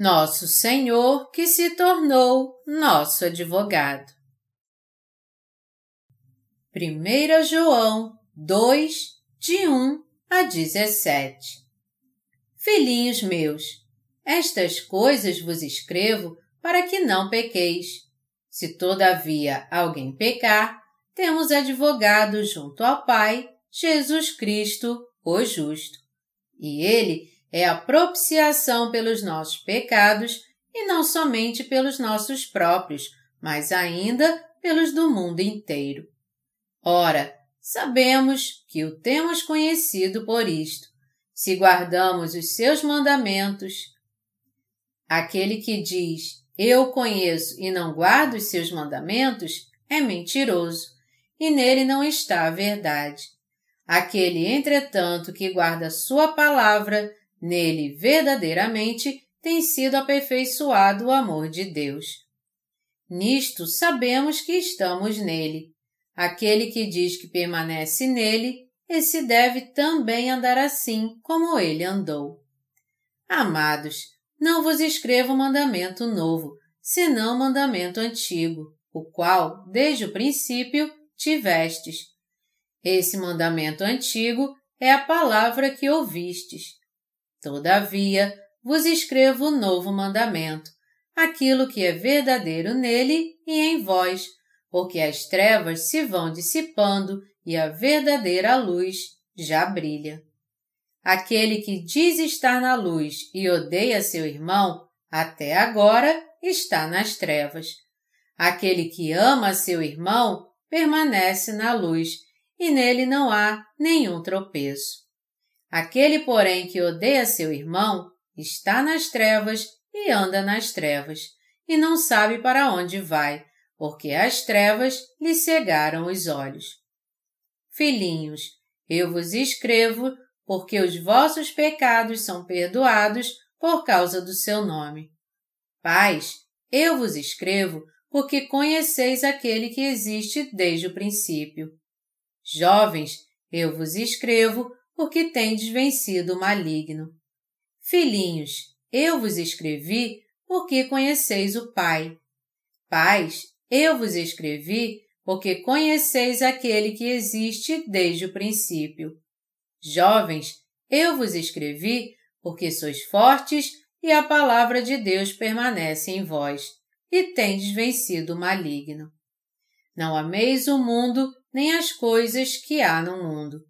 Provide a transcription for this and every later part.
nosso Senhor que se tornou nosso advogado. 1 João 2, de 1 a 17 Filhinhos meus, estas coisas vos escrevo para que não pequeis. Se todavia alguém pecar, temos advogado junto ao Pai, Jesus Cristo, o justo. E ele é a propiciação pelos nossos pecados e não somente pelos nossos próprios, mas ainda pelos do mundo inteiro. Ora, sabemos que o temos conhecido por isto, se guardamos os seus mandamentos. Aquele que diz, eu conheço e não guardo os seus mandamentos, é mentiroso, e nele não está a verdade. Aquele, entretanto, que guarda sua palavra, Nele verdadeiramente tem sido aperfeiçoado o amor de Deus. Nisto sabemos que estamos nele. Aquele que diz que permanece nele, esse deve também andar assim como ele andou. Amados, não vos escrevo mandamento novo, senão mandamento antigo, o qual, desde o princípio, tivestes. Esse mandamento antigo é a palavra que ouvistes. Todavia, vos escrevo o novo mandamento, aquilo que é verdadeiro nele e em vós, porque as trevas se vão dissipando e a verdadeira luz já brilha. Aquele que diz estar na luz e odeia seu irmão, até agora está nas trevas. Aquele que ama seu irmão permanece na luz e nele não há nenhum tropeço. Aquele, porém, que odeia seu irmão, está nas trevas e anda nas trevas, e não sabe para onde vai, porque as trevas lhe cegaram os olhos. Filhinhos, eu vos escrevo porque os vossos pecados são perdoados por causa do seu nome. Pais, eu vos escrevo porque conheceis aquele que existe desde o princípio. Jovens, eu vos escrevo porque tendes vencido o maligno. Filhinhos, eu vos escrevi porque conheceis o Pai. Pais, eu vos escrevi porque conheceis aquele que existe desde o princípio. Jovens, eu vos escrevi porque sois fortes e a palavra de Deus permanece em vós, e tendes vencido o maligno. Não ameis o mundo nem as coisas que há no mundo.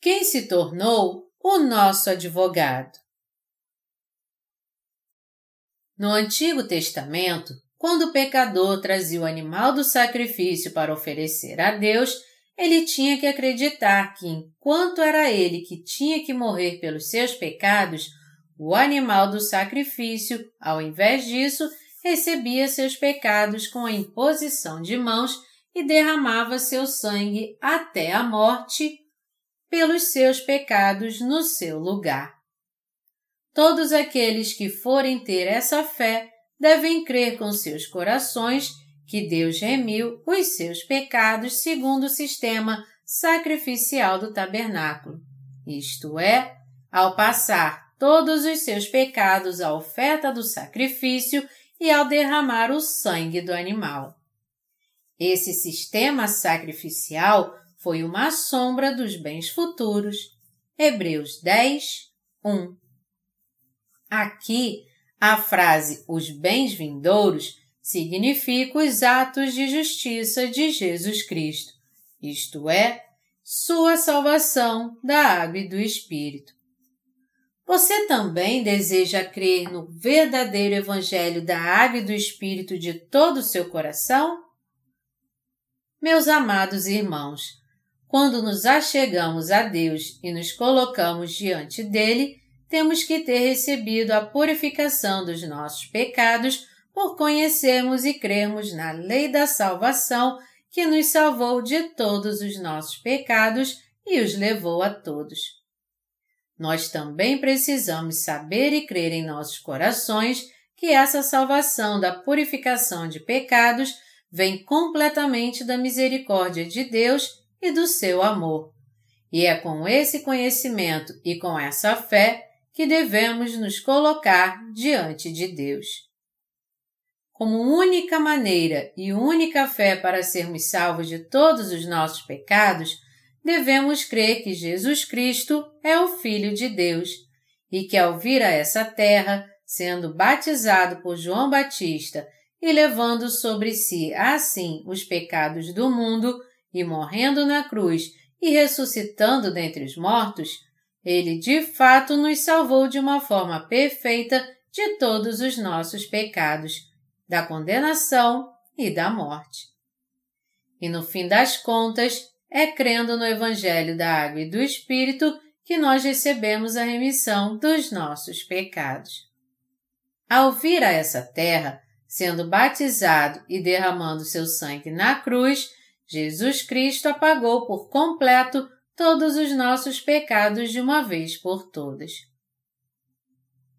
quem se tornou o nosso advogado. No Antigo Testamento, quando o pecador trazia o animal do sacrifício para oferecer a Deus, ele tinha que acreditar que, enquanto era ele que tinha que morrer pelos seus pecados, o animal do sacrifício, ao invés disso, recebia seus pecados com a imposição de mãos e derramava seu sangue até a morte pelos seus pecados no seu lugar. Todos aqueles que forem ter essa fé devem crer com seus corações que Deus remiu os seus pecados segundo o sistema sacrificial do tabernáculo, isto é, ao passar todos os seus pecados à oferta do sacrifício e ao derramar o sangue do animal. Esse sistema sacrificial foi uma sombra dos bens futuros. Hebreus 10, 1. Aqui, a frase os bens vindouros significa os atos de justiça de Jesus Cristo, isto é, sua salvação da água e do Espírito. Você também deseja crer no verdadeiro Evangelho da água e do Espírito de todo o seu coração? Meus amados irmãos, quando nos achegamos a Deus e nos colocamos diante dele, temos que ter recebido a purificação dos nossos pecados por conhecermos e crermos na lei da salvação que nos salvou de todos os nossos pecados e os levou a todos. Nós também precisamos saber e crer em nossos corações que essa salvação da purificação de pecados vem completamente da misericórdia de Deus e do seu amor. E é com esse conhecimento e com essa fé que devemos nos colocar diante de Deus. Como única maneira e única fé para sermos salvos de todos os nossos pecados, devemos crer que Jesus Cristo é o Filho de Deus e que ao vir a essa terra, sendo batizado por João Batista e levando sobre si assim os pecados do mundo, e morrendo na cruz e ressuscitando dentre os mortos, ele de fato nos salvou de uma forma perfeita de todos os nossos pecados, da condenação e da morte. E no fim das contas, é crendo no Evangelho da Água e do Espírito que nós recebemos a remissão dos nossos pecados. Ao vir a essa terra, sendo batizado e derramando seu sangue na cruz, Jesus Cristo apagou por completo todos os nossos pecados de uma vez por todas.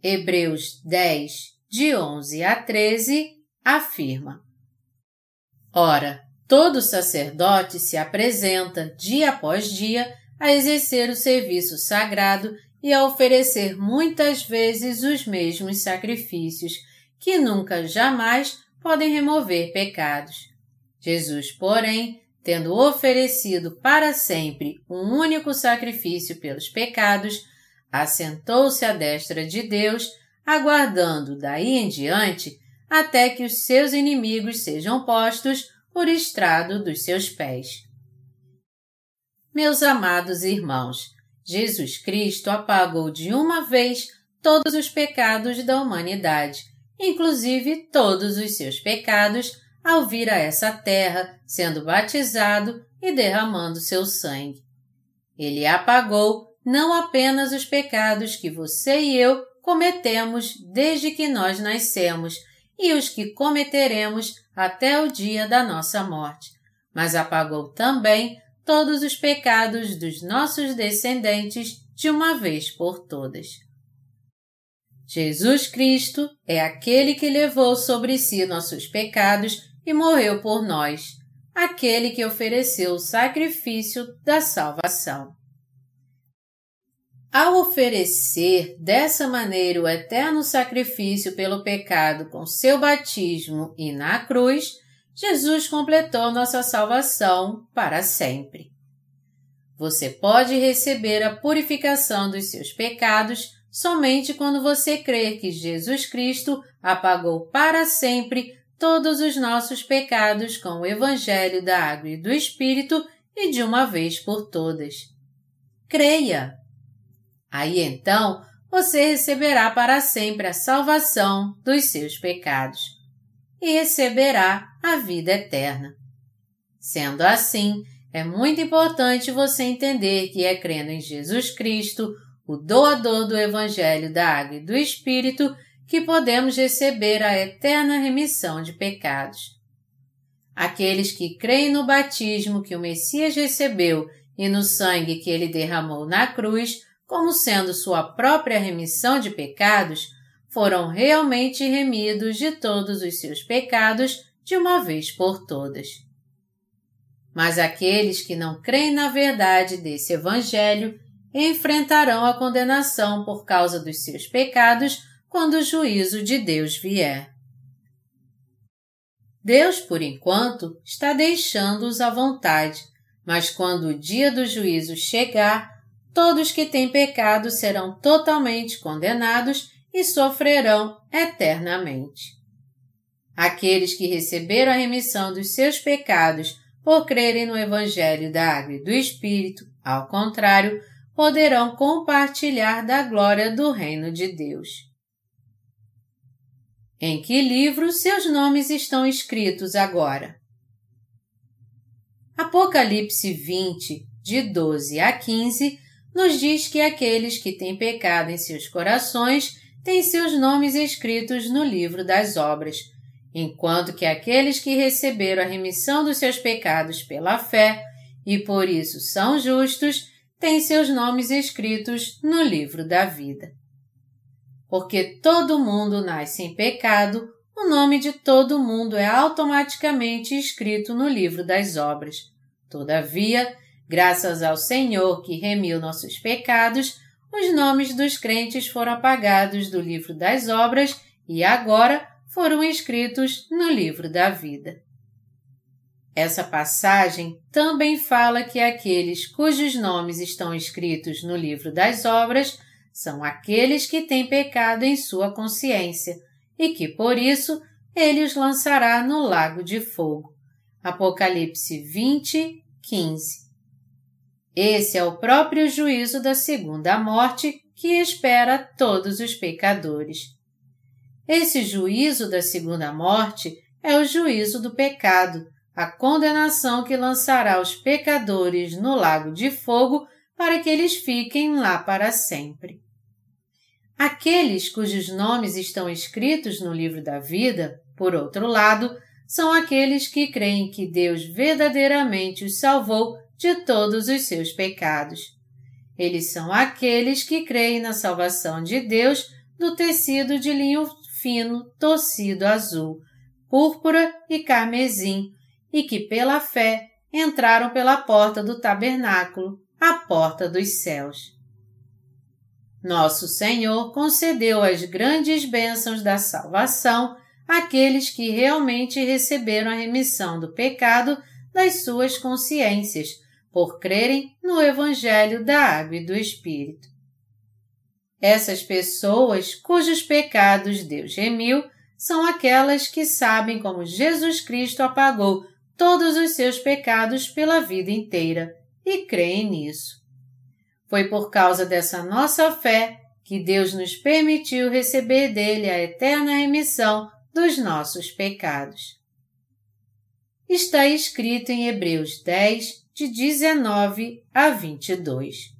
Hebreus 10, de 11 a 13, afirma: Ora, todo sacerdote se apresenta, dia após dia, a exercer o serviço sagrado e a oferecer muitas vezes os mesmos sacrifícios, que nunca jamais podem remover pecados. Jesus, porém, tendo oferecido para sempre um único sacrifício pelos pecados, assentou-se à destra de Deus, aguardando daí em diante até que os seus inimigos sejam postos por estrado dos seus pés. Meus amados irmãos, Jesus Cristo apagou de uma vez todos os pecados da humanidade, inclusive todos os seus pecados, ao vir a essa terra, sendo batizado e derramando seu sangue. Ele apagou não apenas os pecados que você e eu cometemos desde que nós nascemos e os que cometeremos até o dia da nossa morte, mas apagou também todos os pecados dos nossos descendentes de uma vez por todas. Jesus Cristo é aquele que levou sobre si nossos pecados e morreu por nós, aquele que ofereceu o sacrifício da salvação. Ao oferecer dessa maneira o eterno sacrifício pelo pecado com seu batismo e na cruz, Jesus completou nossa salvação para sempre. Você pode receber a purificação dos seus pecados somente quando você crer que Jesus Cristo apagou para sempre todos os nossos pecados com o Evangelho da Água e do Espírito e de uma vez por todas. Creia! Aí então você receberá para sempre a salvação dos seus pecados e receberá a vida eterna. Sendo assim, é muito importante você entender que é crendo em Jesus Cristo, o doador do Evangelho da Água e do Espírito, que podemos receber a eterna remissão de pecados. Aqueles que creem no batismo que o Messias recebeu e no sangue que ele derramou na cruz, como sendo sua própria remissão de pecados, foram realmente remidos de todos os seus pecados de uma vez por todas. Mas aqueles que não creem na verdade desse Evangelho enfrentarão a condenação por causa dos seus pecados quando o juízo de Deus vier. Deus, por enquanto, está deixando-os à vontade, mas quando o dia do juízo chegar, todos que têm pecado serão totalmente condenados e sofrerão eternamente. Aqueles que receberam a remissão dos seus pecados por crerem no Evangelho da Água e do Espírito, ao contrário, poderão compartilhar da glória do Reino de Deus. Em que livro seus nomes estão escritos agora? Apocalipse 20, de 12 a 15, nos diz que aqueles que têm pecado em seus corações têm seus nomes escritos no livro das obras, enquanto que aqueles que receberam a remissão dos seus pecados pela fé e por isso são justos têm seus nomes escritos no livro da vida. Porque todo mundo nasce em pecado, o nome de todo mundo é automaticamente escrito no livro das obras. Todavia, graças ao Senhor que remiu nossos pecados, os nomes dos crentes foram apagados do livro das obras e agora foram escritos no livro da vida. Essa passagem também fala que aqueles cujos nomes estão escritos no livro das obras são aqueles que têm pecado em sua consciência e que, por isso, ele os lançará no lago de fogo. Apocalipse 20, 15. Esse é o próprio juízo da segunda morte que espera todos os pecadores. Esse juízo da segunda morte é o juízo do pecado, a condenação que lançará os pecadores no lago de fogo para que eles fiquem lá para sempre. Aqueles cujos nomes estão escritos no livro da vida, por outro lado, são aqueles que creem que Deus verdadeiramente os salvou de todos os seus pecados. Eles são aqueles que creem na salvação de Deus do tecido de linho fino, torcido azul, púrpura e carmesim, e que pela fé entraram pela porta do tabernáculo, a porta dos céus. Nosso Senhor concedeu as grandes bênçãos da salvação àqueles que realmente receberam a remissão do pecado das suas consciências, por crerem no Evangelho da Água e do Espírito. Essas pessoas cujos pecados Deus remiu são aquelas que sabem como Jesus Cristo apagou todos os seus pecados pela vida inteira e creem nisso. Foi por causa dessa nossa fé que Deus nos permitiu receber dele a eterna remissão dos nossos pecados. Está escrito em Hebreus 10, de 19 a 22.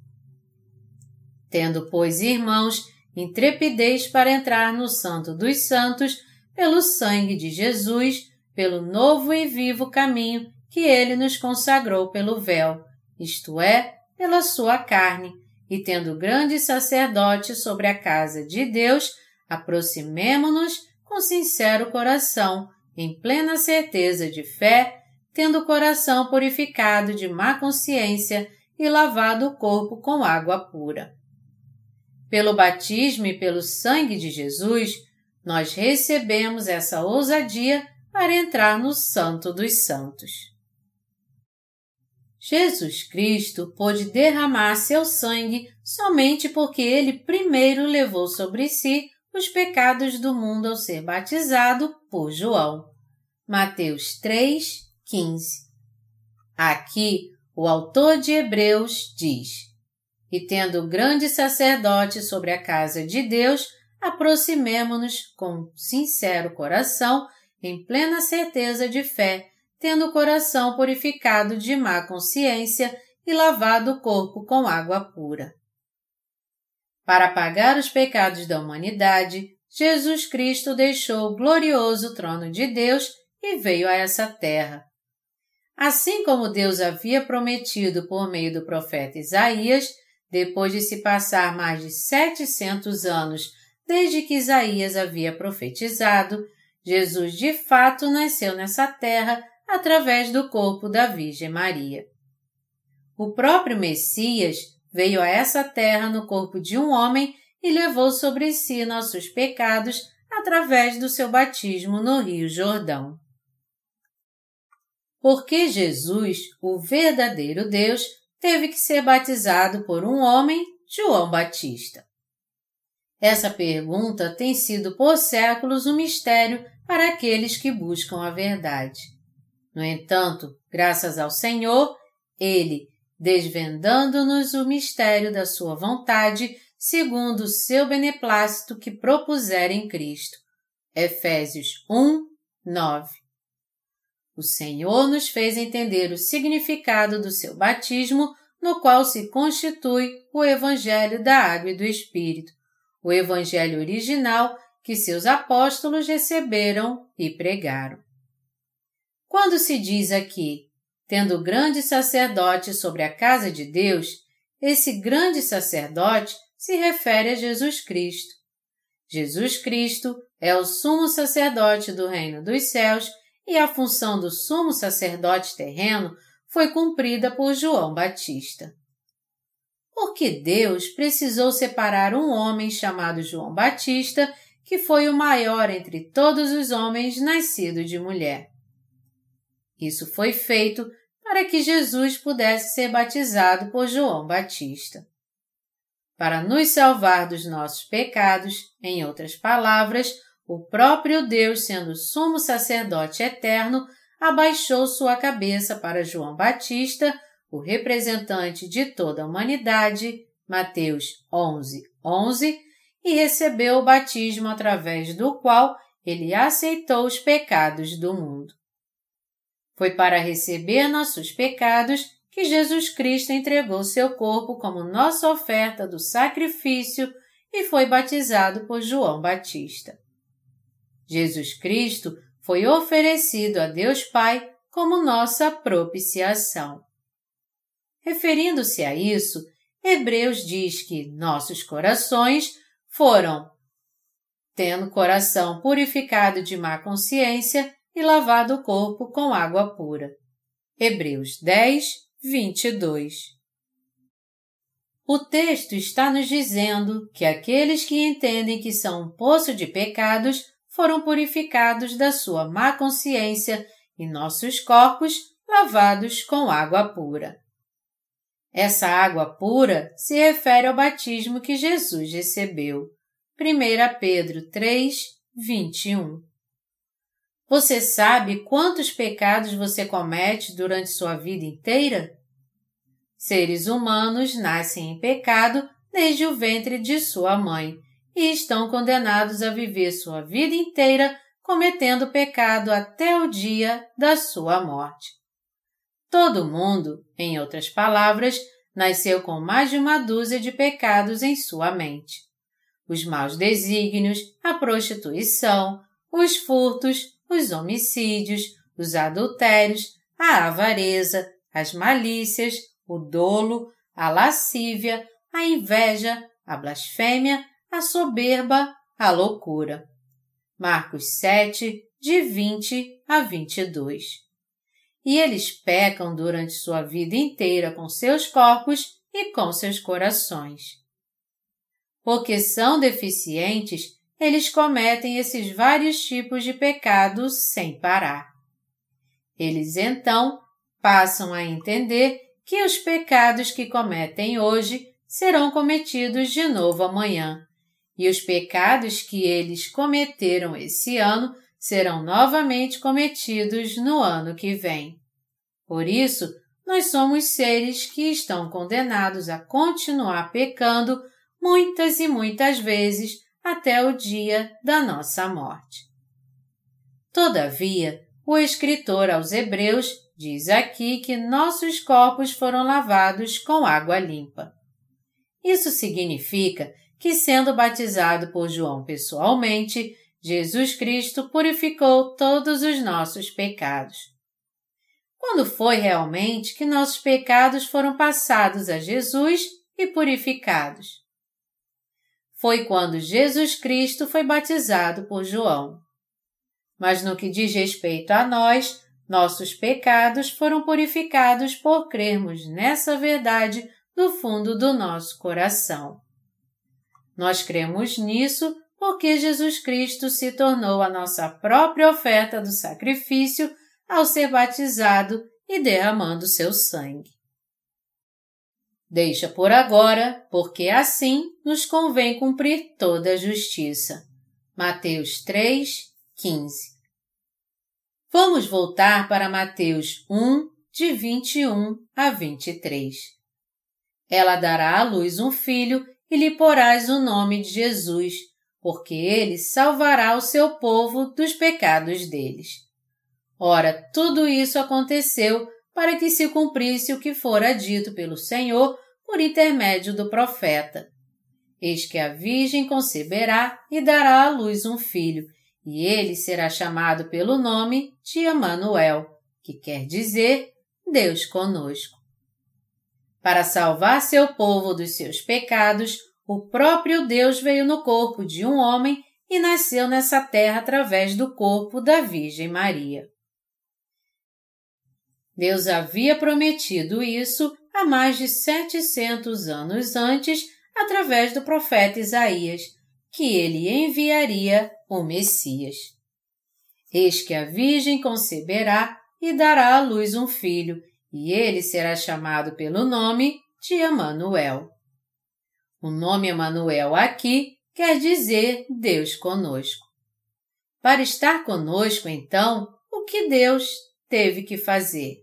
Tendo, pois, irmãos, intrepidez para entrar no Santo dos Santos, pelo sangue de Jesus, pelo novo e vivo caminho que ele nos consagrou pelo véu, isto é, pela sua carne, e tendo grande sacerdote sobre a casa de Deus, aproximemo-nos com sincero coração, em plena certeza de fé, tendo o coração purificado de má consciência e lavado o corpo com água pura. Pelo batismo e pelo sangue de Jesus, nós recebemos essa ousadia para entrar no Santo dos Santos. Jesus Cristo pôde derramar seu sangue somente porque ele primeiro levou sobre si os pecados do mundo ao ser batizado por João. Mateus 3, 15. Aqui, o autor de Hebreus diz: E tendo grande sacerdote sobre a casa de Deus, aproximemo-nos com sincero coração em plena certeza de fé, tendo o coração purificado de má consciência e lavado o corpo com água pura. Para pagar os pecados da humanidade, Jesus Cristo deixou o glorioso trono de Deus e veio a essa terra. Assim como Deus havia prometido por meio do profeta Isaías, depois de se passar mais de setecentos anos desde que Isaías havia profetizado, Jesus de fato nasceu nessa terra através do corpo da Virgem Maria. O próprio Messias veio a essa terra no corpo de um homem e levou sobre si nossos pecados através do seu batismo no Rio Jordão. Porque Jesus, o verdadeiro Deus, teve que ser batizado por um homem, João Batista? Essa pergunta tem sido por séculos um mistério para aqueles que buscam a verdade. No entanto, graças ao Senhor, Ele, desvendando-nos o mistério da Sua vontade, segundo o seu beneplácito que propuser em Cristo. Efésios 1, 9. O Senhor nos fez entender o significado do seu batismo no qual se constitui o Evangelho da Água e do Espírito, o Evangelho original que seus apóstolos receberam e pregaram. Quando se diz aqui, tendo grande sacerdote sobre a casa de Deus, esse grande sacerdote se refere a Jesus Cristo. Jesus Cristo é o sumo sacerdote do reino dos céus e a função do sumo sacerdote terreno foi cumprida por João Batista. Por que Deus precisou separar um homem chamado João Batista, que foi o maior entre todos os homens nascido de mulher? Isso foi feito para que Jesus pudesse ser batizado por João Batista. Para nos salvar dos nossos pecados, em outras palavras, o próprio Deus, sendo sumo sacerdote eterno, abaixou sua cabeça para João Batista, o representante de toda a humanidade, Mateus 11, 11, e recebeu o batismo através do qual ele aceitou os pecados do mundo. Foi para receber nossos pecados que Jesus Cristo entregou seu corpo como nossa oferta do sacrifício e foi batizado por João Batista. Jesus Cristo foi oferecido a Deus Pai como nossa propiciação. Referindo-se a isso, Hebreus diz que nossos corações foram, tendo coração purificado de má consciência e lavado o corpo com água pura. Hebreus 10, 22. O texto está nos dizendo que aqueles que entendem que são um poço de pecados foram purificados da sua má consciência e nossos corpos lavados com água pura. Essa água pura se refere ao batismo que Jesus recebeu. 1 Pedro 3, 21. Você sabe quantos pecados você comete durante sua vida inteira? Seres humanos nascem em pecado desde o ventre de sua mãe e estão condenados a viver sua vida inteira cometendo pecado até o dia da sua morte. Todo mundo, em outras palavras, nasceu com mais de uma dúzia de pecados em sua mente. Os maus desígnios, a prostituição, os furtos, os homicídios, os adultérios, a avareza, as malícias, o dolo, a lascívia, a inveja, a blasfêmia, a soberba, a loucura. Marcos 7, de 20 a 22. E eles pecam durante sua vida inteira com seus corpos e com seus corações. Porque são deficientes, eles cometem esses vários tipos de pecados sem parar. Eles então passam a entender que os pecados que cometem hoje serão cometidos de novo amanhã e os pecados que eles cometeram esse ano serão novamente cometidos no ano que vem. Por isso, nós somos seres que estão condenados a continuar pecando muitas e muitas vezes até o dia da nossa morte. Todavia, o escritor aos Hebreus diz aqui que nossos corpos foram lavados com água limpa. Isso significa que, sendo batizado por João pessoalmente, Jesus Cristo purificou todos os nossos pecados. Quando foi realmente que nossos pecados foram passados a Jesus e purificados? Foi quando Jesus Cristo foi batizado por João. Mas no que diz respeito a nós, nossos pecados foram purificados por crermos nessa verdade do fundo do nosso coração. Nós cremos nisso porque Jesus Cristo se tornou a nossa própria oferta do sacrifício ao ser batizado e derramando seu sangue. Deixa por agora, porque assim nos convém cumprir toda a justiça. Mateus 3, 15. Vamos voltar para Mateus 1, de 21 a 23. Ela dará à luz um filho e lhe porás o nome de Jesus, porque ele salvará o seu povo dos pecados deles. Ora, tudo isso aconteceu para que se cumprisse o que fora dito pelo Senhor por intermédio do profeta. Eis que a Virgem conceberá e dará à luz um filho, e ele será chamado pelo nome de Emanuel, que quer dizer Deus conosco. Para salvar seu povo dos seus pecados, o próprio Deus veio no corpo de um homem e nasceu nessa terra através do corpo da Virgem Maria. Deus havia prometido isso há mais de 700 anos antes, através do profeta Isaías, que ele enviaria o Messias. Eis que a Virgem conceberá e dará à luz um filho, e ele será chamado pelo nome de Emanuel. O nome Emanuel aqui quer dizer Deus conosco. Para estar conosco, então, o que Deus teve que fazer?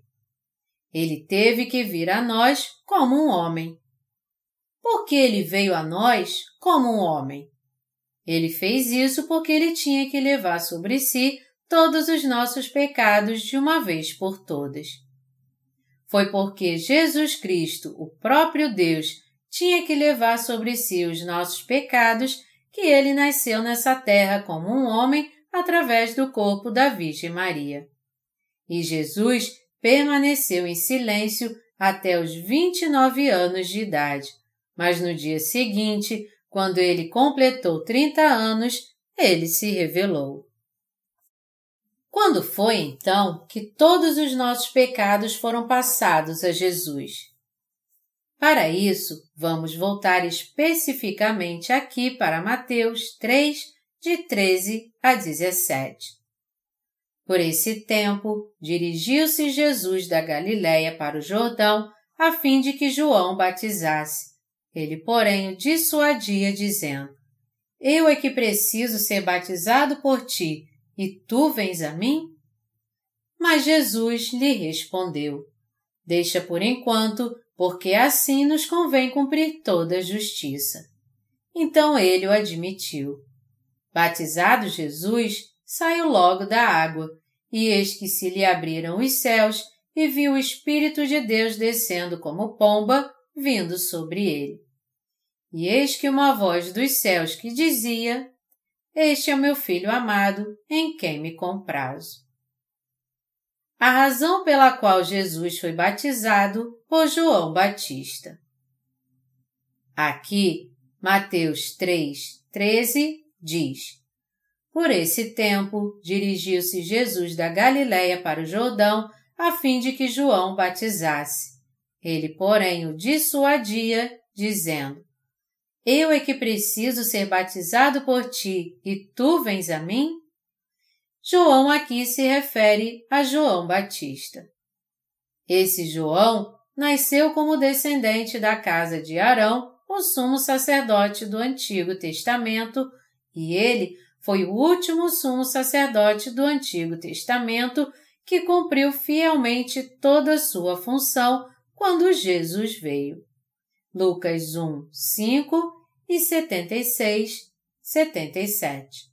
Ele teve que vir a nós como um homem. Por que ele veio a nós como um homem? Ele fez isso porque ele tinha que levar sobre si todos os nossos pecados de uma vez por todas. Foi porque Jesus Cristo, o próprio Deus, tinha que levar sobre si os nossos pecados que ele nasceu nessa terra como um homem através do corpo da Virgem Maria. E Jesus permaneceu em silêncio até os 29 anos de idade, mas no dia seguinte, quando ele completou 30 anos, ele se revelou. Quando foi então que todos os nossos pecados foram passados a Jesus? Para isso, vamos voltar especificamente aqui para Mateus 3, de 13 a 17. Por esse tempo, dirigiu-se Jesus da Galiléia para o Jordão, a fim de que João batizasse. Ele, porém, o dissuadia, dizendo: Eu é que preciso ser batizado por ti, e tu vens a mim? Mas Jesus lhe respondeu: Deixa por enquanto, porque assim nos convém cumprir toda a justiça. Então ele o admitiu. Batizado Jesus, saiu logo da água, e eis que se lhe abriram os céus, e viu o Espírito de Deus descendo como pomba, vindo sobre ele. E eis que uma voz dos céus que dizia: Este é o meu filho amado, em quem me comprazo. A razão pela qual Jesus foi batizado por João Batista. Aqui, Mateus 3, 13 diz: por esse tempo, dirigiu-se Jesus da Galiléia para o Jordão, a fim de que João batizasse. Ele, porém, o dissuadia, dizendo: Eu é que preciso ser batizado por ti, e tu vens a mim? João aqui se refere a João Batista. Esse João nasceu como descendente da casa de Arão, o sumo sacerdote do Antigo Testamento, e ele foi o último sumo sacerdote do Antigo Testamento que cumpriu fielmente toda a sua função quando Jesus veio. Lucas 1, 5 e 76, 77.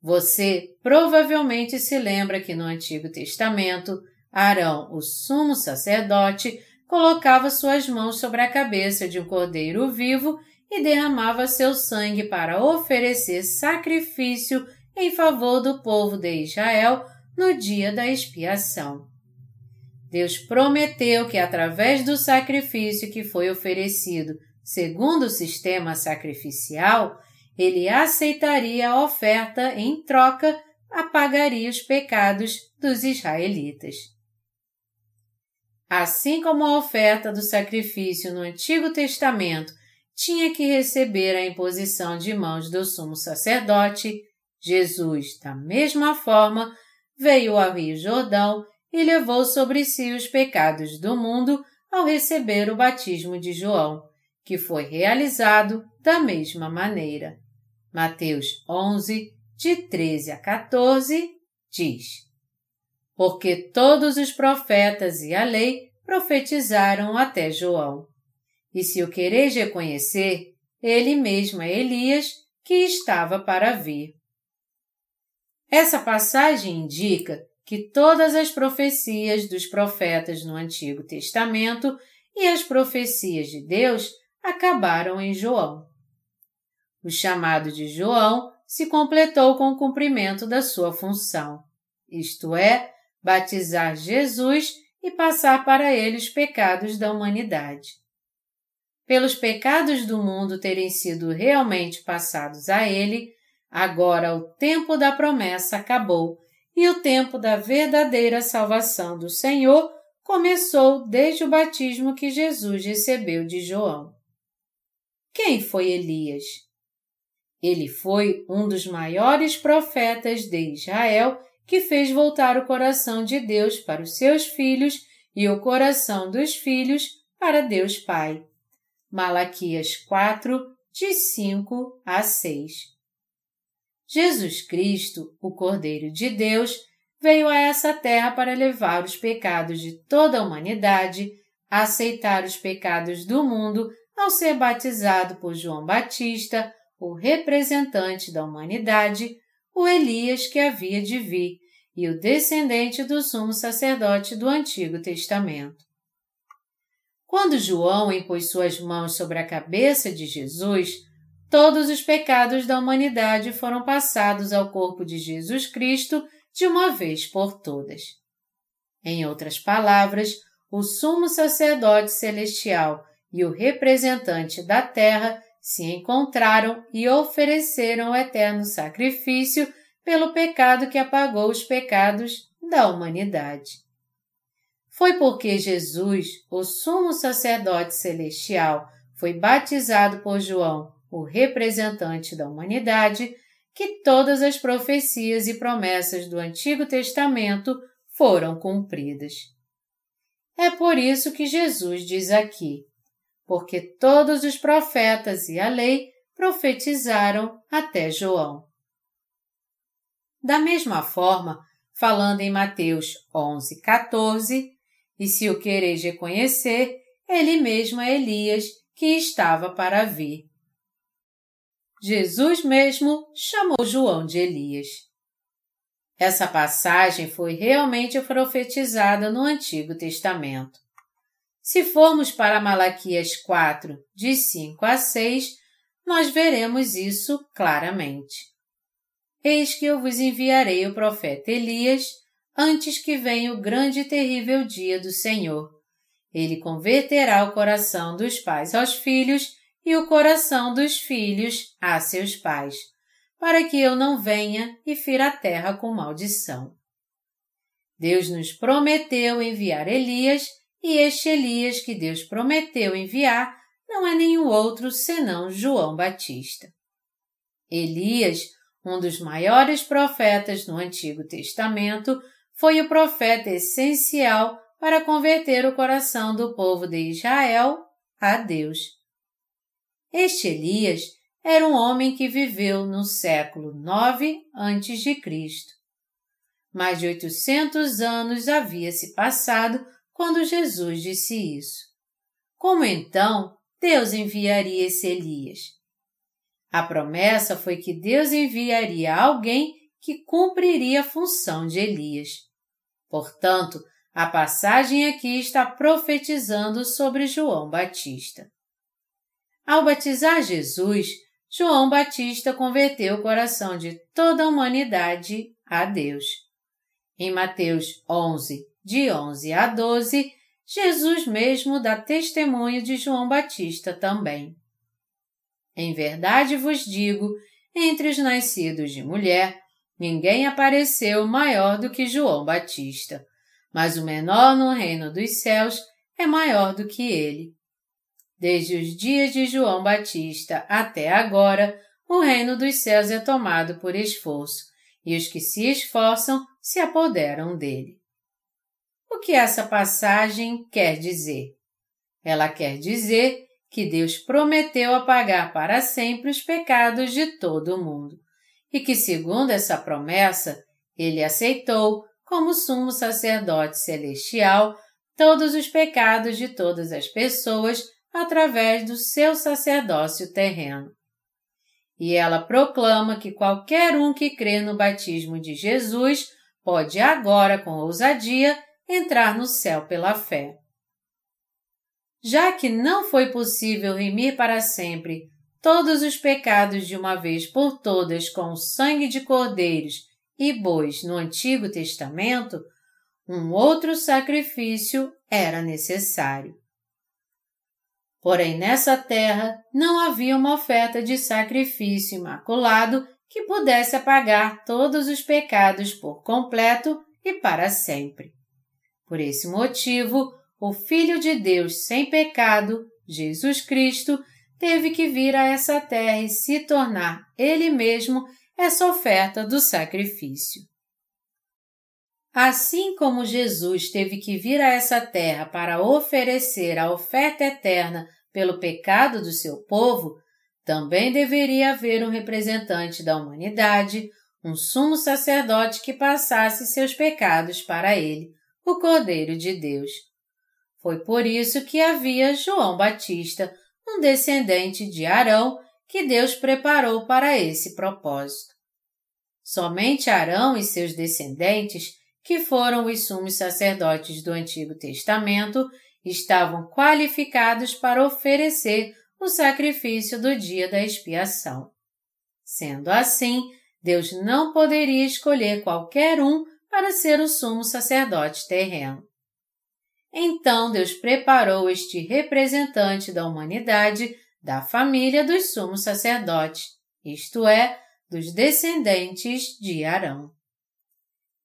Você provavelmente se lembra que no Antigo Testamento, Arão, o sumo sacerdote, colocava suas mãos sobre a cabeça de um cordeiro vivo e derramava seu sangue para oferecer sacrifício em favor do povo de Israel no dia da expiação. Deus prometeu que através do sacrifício que foi oferecido segundo o sistema sacrificial, ele aceitaria a oferta em troca, apagaria os pecados dos israelitas. Assim como a oferta do sacrifício no Antigo Testamento tinha que receber a imposição de mãos do sumo sacerdote, Jesus, da mesma forma, veio ao Rio Jordão e levou sobre si os pecados do mundo ao receber o batismo de João, que foi realizado da mesma maneira. Mateus 11, de 13 a 14, diz: Porque todos os profetas e a lei profetizaram até João. E se o quereis reconhecer, ele mesmo é Elias que estava para vir. Essa passagem indica que todas as profecias dos profetas no Antigo Testamento e as profecias de Deus acabaram em João. O chamado de João se completou com o cumprimento da sua função, isto é, batizar Jesus e passar para ele os pecados da humanidade. Pelos pecados do mundo terem sido realmente passados a ele, agora o tempo da promessa acabou e o tempo da verdadeira salvação do Senhor começou desde o batismo que Jesus recebeu de João. Quem foi Elias? Ele foi um dos maiores profetas de Israel que fez voltar o coração de Deus para os seus filhos e o coração dos filhos para Deus Pai. Malaquias 4, de 5 a 6. Jesus Cristo, o Cordeiro de Deus, veio a essa terra para levar os pecados de toda a humanidade, aceitar os pecados do mundo ao ser batizado por João Batista, o representante da humanidade, o Elias que havia de vir e o descendente do sumo sacerdote do Antigo Testamento. Quando João impôs suas mãos sobre a cabeça de Jesus, todos os pecados da humanidade foram passados ao corpo de Jesus Cristo de uma vez por todas. Em outras palavras, o sumo sacerdote celestial e o representante da terra se encontraram e ofereceram o eterno sacrifício pelo pecado que apagou os pecados da humanidade. Foi porque Jesus, o sumo sacerdote celestial, foi batizado por João, o representante da humanidade, que todas as profecias e promessas do Antigo Testamento foram cumpridas. É por isso que Jesus diz aqui: porque todos os profetas e a lei profetizaram até João. Da mesma forma, falando em Mateus 11, 14, e se o quereis reconhecer, ele mesmo é Elias que estava para vir. Jesus mesmo chamou João de Elias. Essa passagem foi realmente profetizada no Antigo Testamento. Se formos para Malaquias 4, de 5 a 6, nós veremos isso claramente. Eis que eu vos enviarei o profeta Elias antes que venha o grande e terrível dia do Senhor. Ele converterá o coração dos pais aos filhos e o coração dos filhos a seus pais, para que eu não venha e fira a terra com maldição. Deus nos prometeu enviar Elias e este Elias que Deus prometeu enviar não é nenhum outro senão João Batista. Elias, um dos maiores profetas no Antigo Testamento, foi o profeta essencial para converter o coração do povo de Israel a Deus. Este Elias era um homem que viveu no século IX a.C. Mais de 800 anos havia se passado quando Jesus disse isso. Como então Deus enviaria esse Elias? A promessa foi que Deus enviaria alguém que cumpriria a função de Elias. Portanto, a passagem aqui está profetizando sobre João Batista. Ao batizar Jesus, João Batista converteu o coração de toda a humanidade a Deus. Em Mateus 11, de 11 a 12, Jesus mesmo dá testemunho de João Batista também. Em verdade vos digo, entre os nascidos de mulher, ninguém apareceu maior do que João Batista, mas o menor no reino dos céus é maior do que ele. Desde os dias de João Batista até agora, o reino dos céus é tomado por esforço, e os que se esforçam se apoderam dele. O que essa passagem quer dizer? Ela quer dizer que Deus prometeu apagar para sempre os pecados de todo o mundo e que, segundo essa promessa, ele aceitou, como sumo sacerdote celestial, todos os pecados de todas as pessoas através do seu sacerdócio terreno. E ela proclama que qualquer um que crê no batismo de Jesus pode agora, com ousadia, entrar no céu pela fé. Já que não foi possível remir para sempre todos os pecados de uma vez por todas com o sangue de cordeiros e bois no Antigo Testamento, um outro sacrifício era necessário. Porém, nessa terra não havia uma oferta de sacrifício imaculado que pudesse apagar todos os pecados por completo e para sempre. Por esse motivo, o Filho de Deus sem pecado, Jesus Cristo, teve que vir a essa terra e se tornar Ele mesmo essa oferta do sacrifício. Assim como Jesus teve que vir a essa terra para oferecer a oferta eterna pelo pecado do seu povo, também deveria haver um representante da humanidade, um sumo sacerdote que passasse seus pecados para ele, o Cordeiro de Deus. Foi por isso que havia João Batista, um descendente de Arão, que Deus preparou para esse propósito. Somente Arão e seus descendentes que foram os sumos sacerdotes do Antigo Testamento, estavam qualificados para oferecer o sacrifício do dia da expiação. Sendo assim, Deus não poderia escolher qualquer um para ser o sumo sacerdote terreno. Então Deus preparou este representante da humanidade da família dos sumos sacerdotes, isto é, dos descendentes de Arão.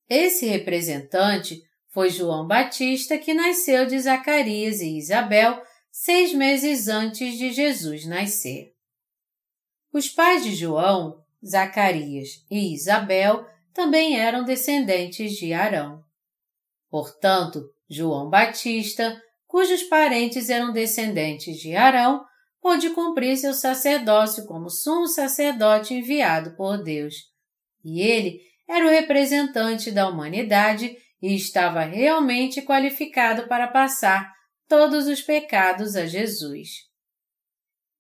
Esse representante foi João Batista, que nasceu de Zacarias e Isabel seis meses antes de Jesus nascer. Os pais de João, Zacarias e Isabel, também eram descendentes de Arão. Portanto, João Batista, cujos parentes eram descendentes de Arão, pôde cumprir seu sacerdócio como sumo sacerdote enviado por Deus. E ele era o representante da humanidade e estava realmente qualificado para passar todos os pecados a Jesus.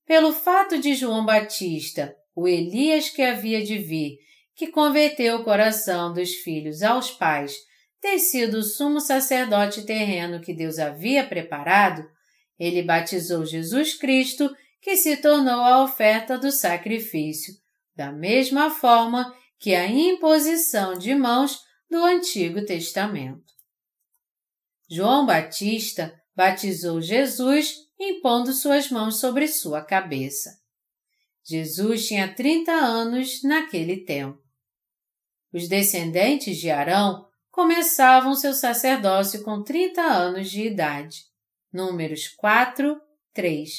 Pelo fato de João Batista, o Elias que havia de vir, que converteu o coração dos filhos aos pais, ter sido o sumo sacerdote terreno que Deus havia preparado, ele batizou Jesus Cristo, que se tornou a oferta do sacrifício, da mesma forma que a imposição de mãos do Antigo Testamento. João Batista batizou Jesus impondo suas mãos sobre sua cabeça. Jesus tinha 30 anos naquele tempo. Os descendentes de Arão começavam seu sacerdócio com 30 anos de idade. Números 4, 3.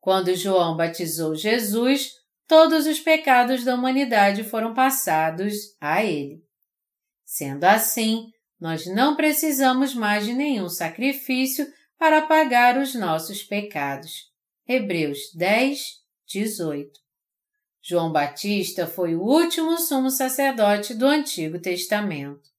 Quando João batizou Jesus, todos os pecados da humanidade foram passados a ele. Sendo assim, nós não precisamos mais de nenhum sacrifício para pagar os nossos pecados. Hebreus 10, 18. João Batista foi o último sumo sacerdote do Antigo Testamento.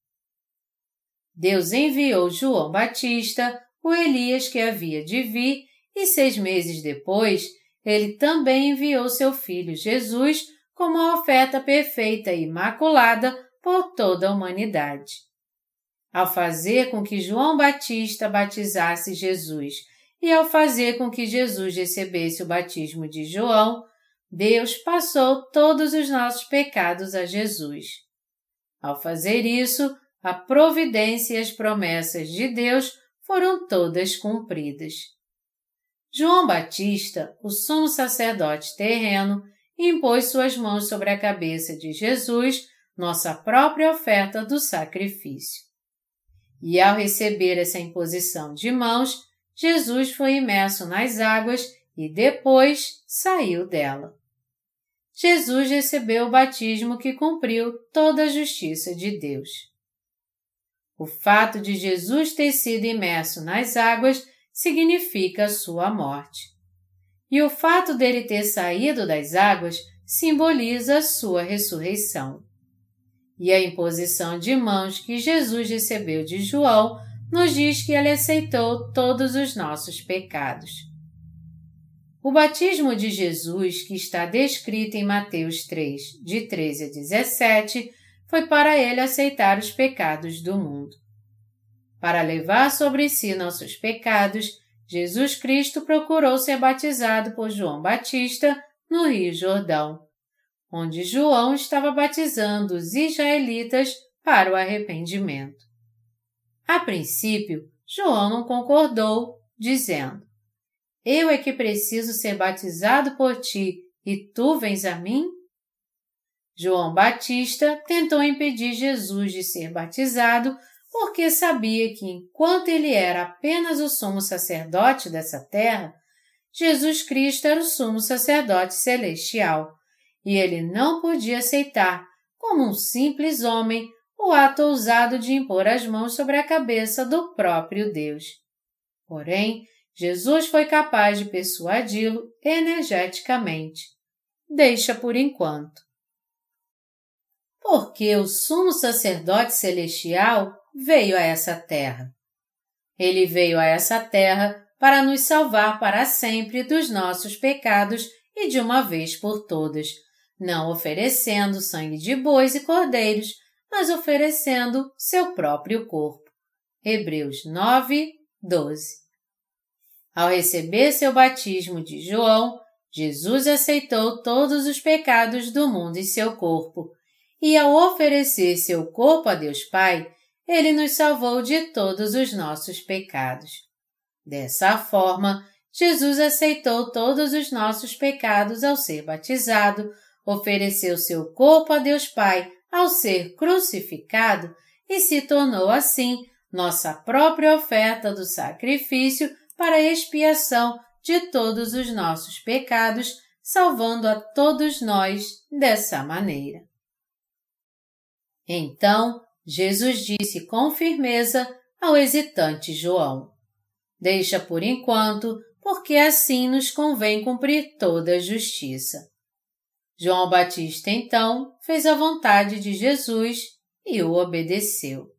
Deus enviou João Batista, o Elias que havia de vir, e seis meses depois ele também enviou seu filho Jesus como a oferta perfeita e imaculada por toda a humanidade. Ao fazer com que João Batista batizasse Jesus e ao fazer com que Jesus recebesse o batismo de João, Deus passou todos os nossos pecados a Jesus. Ao fazer isso, a providência e as promessas de Deus foram todas cumpridas. João Batista, o sumo sacerdote terreno, impôs suas mãos sobre a cabeça de Jesus, nossa própria oferta do sacrifício. E ao receber essa imposição de mãos, Jesus foi imerso nas águas e depois saiu dela. Jesus recebeu o batismo que cumpriu toda a justiça de Deus. O fato de Jesus ter sido imerso nas águas significa sua morte. E o fato dele ter saído das águas simboliza sua ressurreição. E a imposição de mãos que Jesus recebeu de João nos diz que ele aceitou todos os nossos pecados. O batismo de Jesus, que está descrito em Mateus 3, de 13 a 17, foi para ele aceitar os pecados do mundo. Para levar sobre si nossos pecados, Jesus Cristo procurou ser batizado por João Batista no Rio Jordão, onde João estava batizando os israelitas para o arrependimento. A princípio, João não concordou, dizendo: Eu é que preciso ser batizado por ti e tu vens a mim? João Batista tentou impedir Jesus de ser batizado porque sabia que enquanto ele era apenas o sumo sacerdote dessa terra, Jesus Cristo era o sumo sacerdote celestial e ele não podia aceitar, como um simples homem, o ato ousado de impor as mãos sobre a cabeça do próprio Deus. Porém, Jesus foi capaz de persuadi-lo energeticamente. Deixa por enquanto. Porque o sumo sacerdote celestial veio a essa terra. Ele veio a essa terra para nos salvar para sempre dos nossos pecados e de uma vez por todas, não oferecendo sangue de bois e cordeiros, mas oferecendo seu próprio corpo. Hebreus 9, 12. Ao receber seu batismo de João, Jesus aceitou todos os pecados do mundo em seu corpo, e ao oferecer seu corpo a Deus Pai, ele nos salvou de todos os nossos pecados. Dessa forma, Jesus aceitou todos os nossos pecados ao ser batizado, ofereceu seu corpo a Deus Pai ao ser crucificado e se tornou assim nossa própria oferta do sacrifício para a expiação de todos os nossos pecados, salvando a todos nós dessa maneira. Então, Jesus disse com firmeza ao hesitante João: Deixa por enquanto, porque assim nos convém cumprir toda a justiça. João Batista então fez a vontade de Jesus e o obedeceu.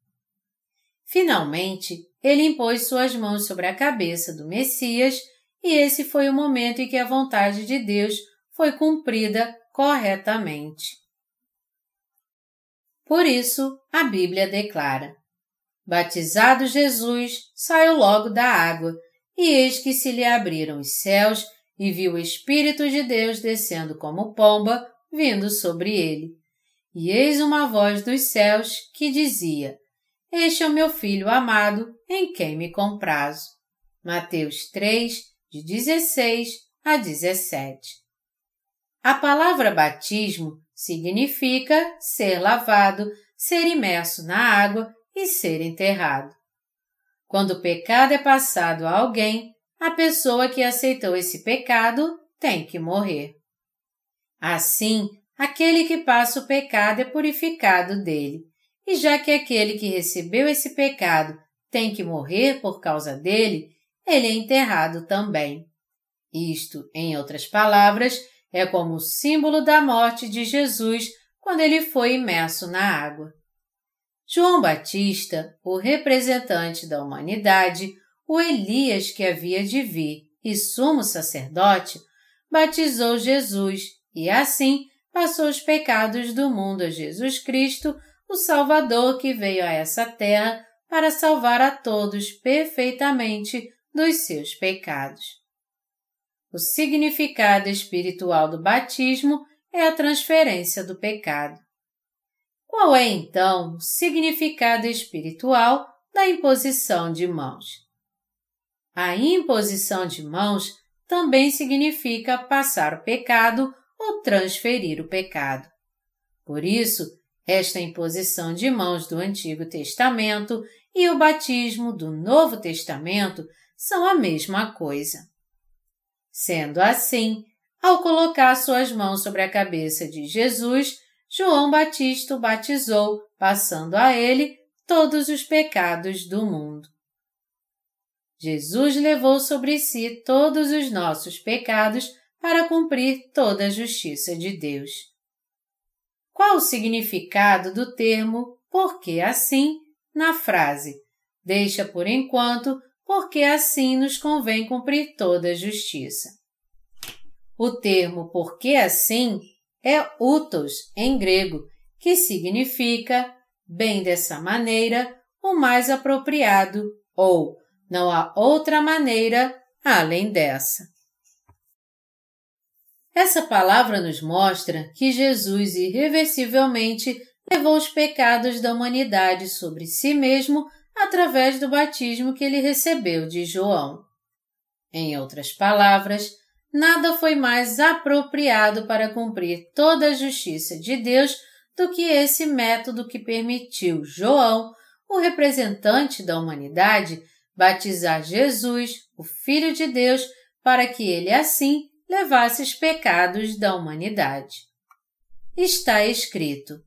Finalmente, ele impôs suas mãos sobre a cabeça do Messias e esse foi o momento em que a vontade de Deus foi cumprida corretamente. Por isso, a Bíblia declara: Batizado Jesus, saiu logo da água, e eis que se lhe abriram os céus, e viu o Espírito de Deus descendo como pomba, vindo sobre ele. E eis uma voz dos céus que dizia: Este é o meu filho amado, em quem me comprazo. Mateus 3, de 16 a 17. A palavra batismo significa ser lavado, ser imerso na água e ser enterrado. Quando o pecado é passado a alguém, a pessoa que aceitou esse pecado tem que morrer. Assim, aquele que passa o pecado é purificado dele, e já que aquele que recebeu esse pecado tem que morrer por causa dele, ele é enterrado também. Isto, em outras palavras, é como símbolo da morte de Jesus quando ele foi imerso na água. João Batista, o representante da humanidade, o Elias que havia de vir e sumo sacerdote, batizou Jesus e assim passou os pecados do mundo a Jesus Cristo, o Salvador que veio a essa terra para salvar a todos perfeitamente dos seus pecados. O significado espiritual do batismo é a transferência do pecado. Qual é então o significado espiritual da imposição de mãos? A imposição de mãos também significa passar o pecado ou transferir o pecado. Por isso, esta imposição de mãos do Antigo Testamento e o batismo do Novo Testamento são a mesma coisa. Sendo assim, ao colocar suas mãos sobre a cabeça de Jesus, João Batista o batizou, passando a ele todos os pecados do mundo. Jesus levou sobre si todos os nossos pecados para cumprir toda a justiça de Deus. Qual o significado do termo porque assim na frase Deixa por enquanto porque assim nos convém cumprir toda a justiça. O termo porque assim é utos em grego, que significa, bem dessa maneira, o mais apropriado, ou não há outra maneira além dessa. Essa palavra nos mostra que Jesus irreversivelmente levou os pecados da humanidade sobre si mesmo através do batismo que ele recebeu de João. Em outras palavras, nada foi mais apropriado para cumprir toda a justiça de Deus do que esse método que permitiu João, o representante da humanidade, batizar Jesus, o Filho de Deus, para que ele assim levasse os pecados da humanidade. Está escrito: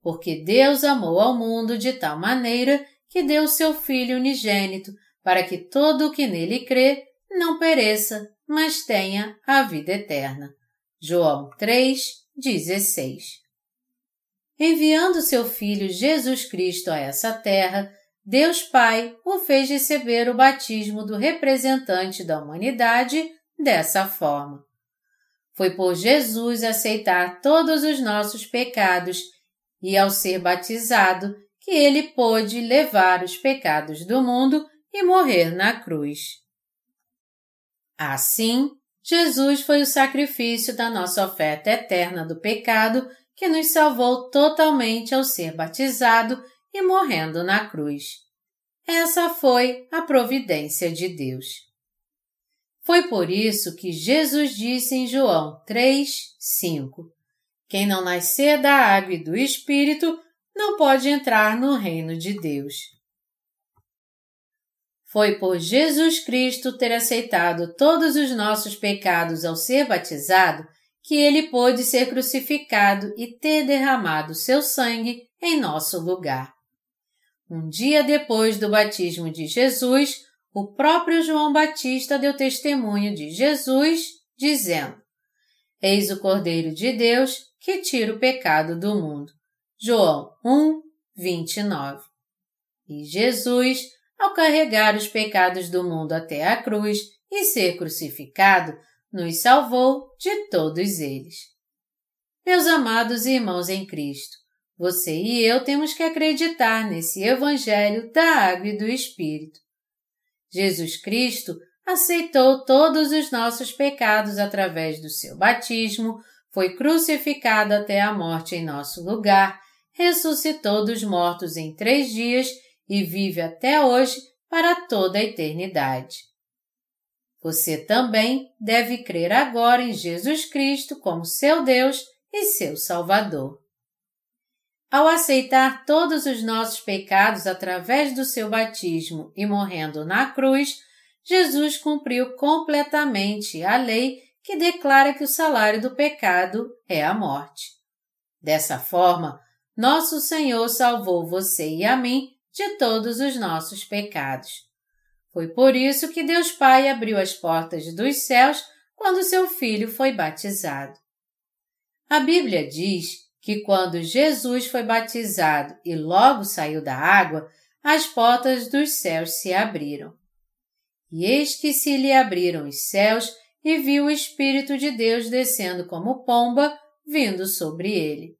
Porque Deus amou ao mundo de tal maneira que deu seu Filho unigênito, para que todo o que nele crê não pereça, mas tenha a vida eterna. João 3:16. Enviando seu Filho Jesus Cristo a essa terra, Deus Pai o fez receber o batismo do representante da humanidade dessa forma. Foi por Jesus aceitar todos os nossos pecados e, ao ser batizado, que ele pôde levar os pecados do mundo e morrer na cruz. Assim, Jesus foi o sacrifício da nossa oferta eterna do pecado que nos salvou totalmente ao ser batizado e morrendo na cruz. Essa foi a providência de Deus. Foi por isso que Jesus disse em João 3, 5: Quem não nascer da água e do Espírito não pode entrar no reino de Deus. Foi por Jesus Cristo ter aceitado todos os nossos pecados ao ser batizado que ele pôde ser crucificado e ter derramado seu sangue em nosso lugar. Um dia depois do batismo de Jesus, o próprio João Batista deu testemunho de Jesus, dizendo: Eis o Cordeiro de Deus que tira o pecado do mundo. João 1, 29. E Jesus ao carregar os pecados do mundo até a cruz e ser crucificado, nos salvou de todos eles. Meus amados irmãos em Cristo, você e eu temos que acreditar nesse Evangelho da Água e do Espírito. Jesus Cristo aceitou todos os nossos pecados através do seu batismo, foi crucificado até a morte em nosso lugar, ressuscitou dos mortos em três dias e vive até hoje para toda a eternidade. Você também deve crer agora em Jesus Cristo como seu Deus e seu Salvador. Ao aceitar todos os nossos pecados através do seu batismo e morrendo na cruz, Jesus cumpriu completamente a lei que declara que o salário do pecado é a morte. Dessa forma, nosso Senhor salvou você e a mim de todos os nossos pecados. Foi por isso que Deus Pai abriu as portas dos céus quando seu filho foi batizado. A Bíblia diz que quando Jesus foi batizado e logo saiu da água, as portas dos céus se abriram. E eis que se lhe abriram os céus e viu o Espírito de Deus descendo como pomba, vindo sobre ele.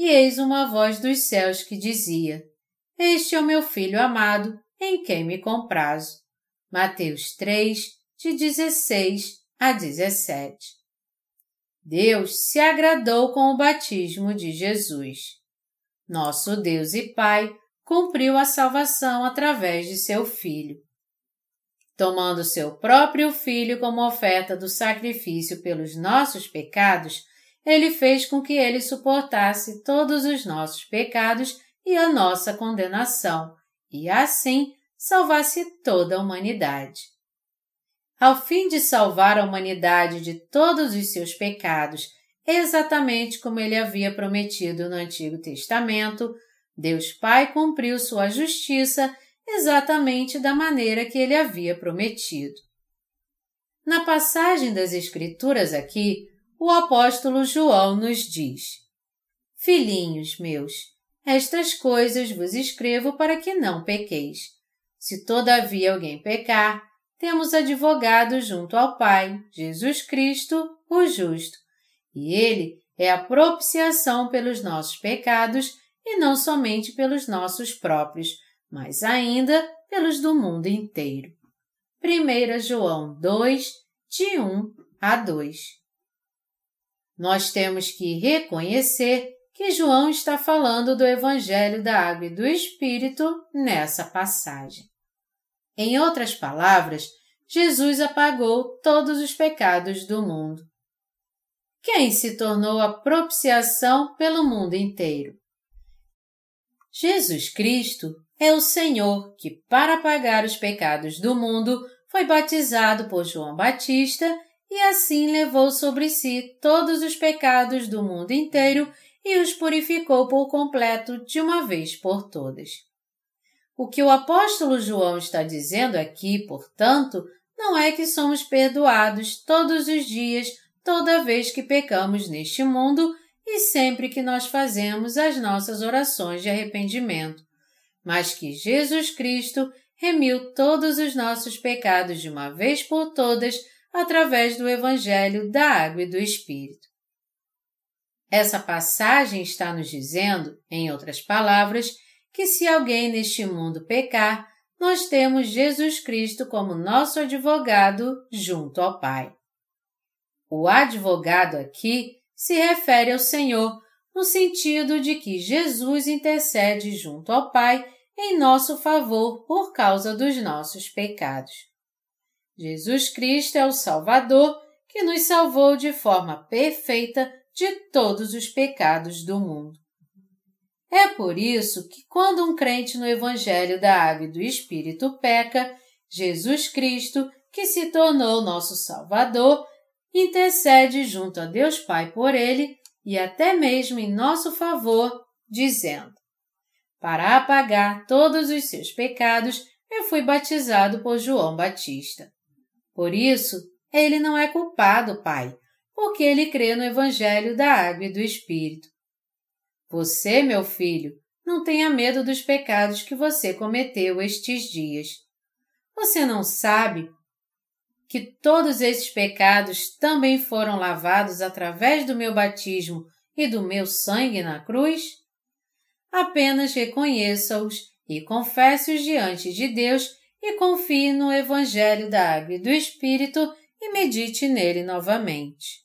E eis uma voz dos céus que dizia: este é o meu filho amado, em quem me comprazo. Mateus 3, de 16 a 17. Deus se agradou com o batismo de Jesus. Nosso Deus e Pai cumpriu a salvação através de seu Filho. Tomando seu próprio Filho como oferta do sacrifício pelos nossos pecados, ele fez com que ele suportasse todos os nossos pecados e a nossa condenação, e assim salvasse toda a humanidade. Ao fim de salvar a humanidade de todos os seus pecados, exatamente como ele havia prometido no Antigo Testamento, Deus Pai cumpriu sua justiça exatamente da maneira que ele havia prometido. Na passagem das Escrituras aqui, o apóstolo João nos diz: Filhinhos meus, estas coisas vos escrevo para que não pequeis. Se todavia alguém pecar, temos advogado junto ao Pai, Jesus Cristo, o justo, e ele é a propiciação pelos nossos pecados e não somente pelos nossos próprios, mas ainda pelos do mundo inteiro. 1 João 2, de 1 a 2. Nós temos que reconhecer que João está falando do Evangelho da Água e do Espírito nessa passagem. Em outras palavras, Jesus apagou todos os pecados do mundo. Quem se tornou a propiciação pelo mundo inteiro? Jesus Cristo é o Senhor que, para apagar os pecados do mundo, foi batizado por João Batista e assim levou sobre si todos os pecados do mundo inteiro e os purificou por completo de uma vez por todas. O que o apóstolo João está dizendo aqui, portanto, não é que somos perdoados todos os dias, toda vez que pecamos neste mundo e sempre que nós fazemos as nossas orações de arrependimento, mas que Jesus Cristo remiu todos os nossos pecados de uma vez por todas através do Evangelho da Água e do Espírito. Essa passagem está nos dizendo, em outras palavras, que se alguém neste mundo pecar, nós temos Jesus Cristo como nosso advogado junto ao Pai. O advogado aqui se refere ao Senhor, no sentido de que Jesus intercede junto ao Pai em nosso favor por causa dos nossos pecados. Jesus Cristo é o Salvador que nos salvou de forma perfeita de todos os pecados do mundo. É por isso que, quando um crente no Evangelho da Água e do Espírito peca, Jesus Cristo, que se tornou nosso Salvador, intercede junto a Deus Pai por ele e até mesmo em nosso favor, dizendo: Para apagar todos os seus pecados, eu fui batizado por João Batista. Por isso, ele não é culpado, Pai, porque ele crê no Evangelho da Água e do Espírito. Você, meu filho, não tenha medo dos pecados que você cometeu estes dias. Você não sabe que todos esses pecados também foram lavados através do meu batismo e do meu sangue na cruz? Apenas reconheça-os e confesse-os diante de Deus e confie no Evangelho da Água e do Espírito e medite nele novamente.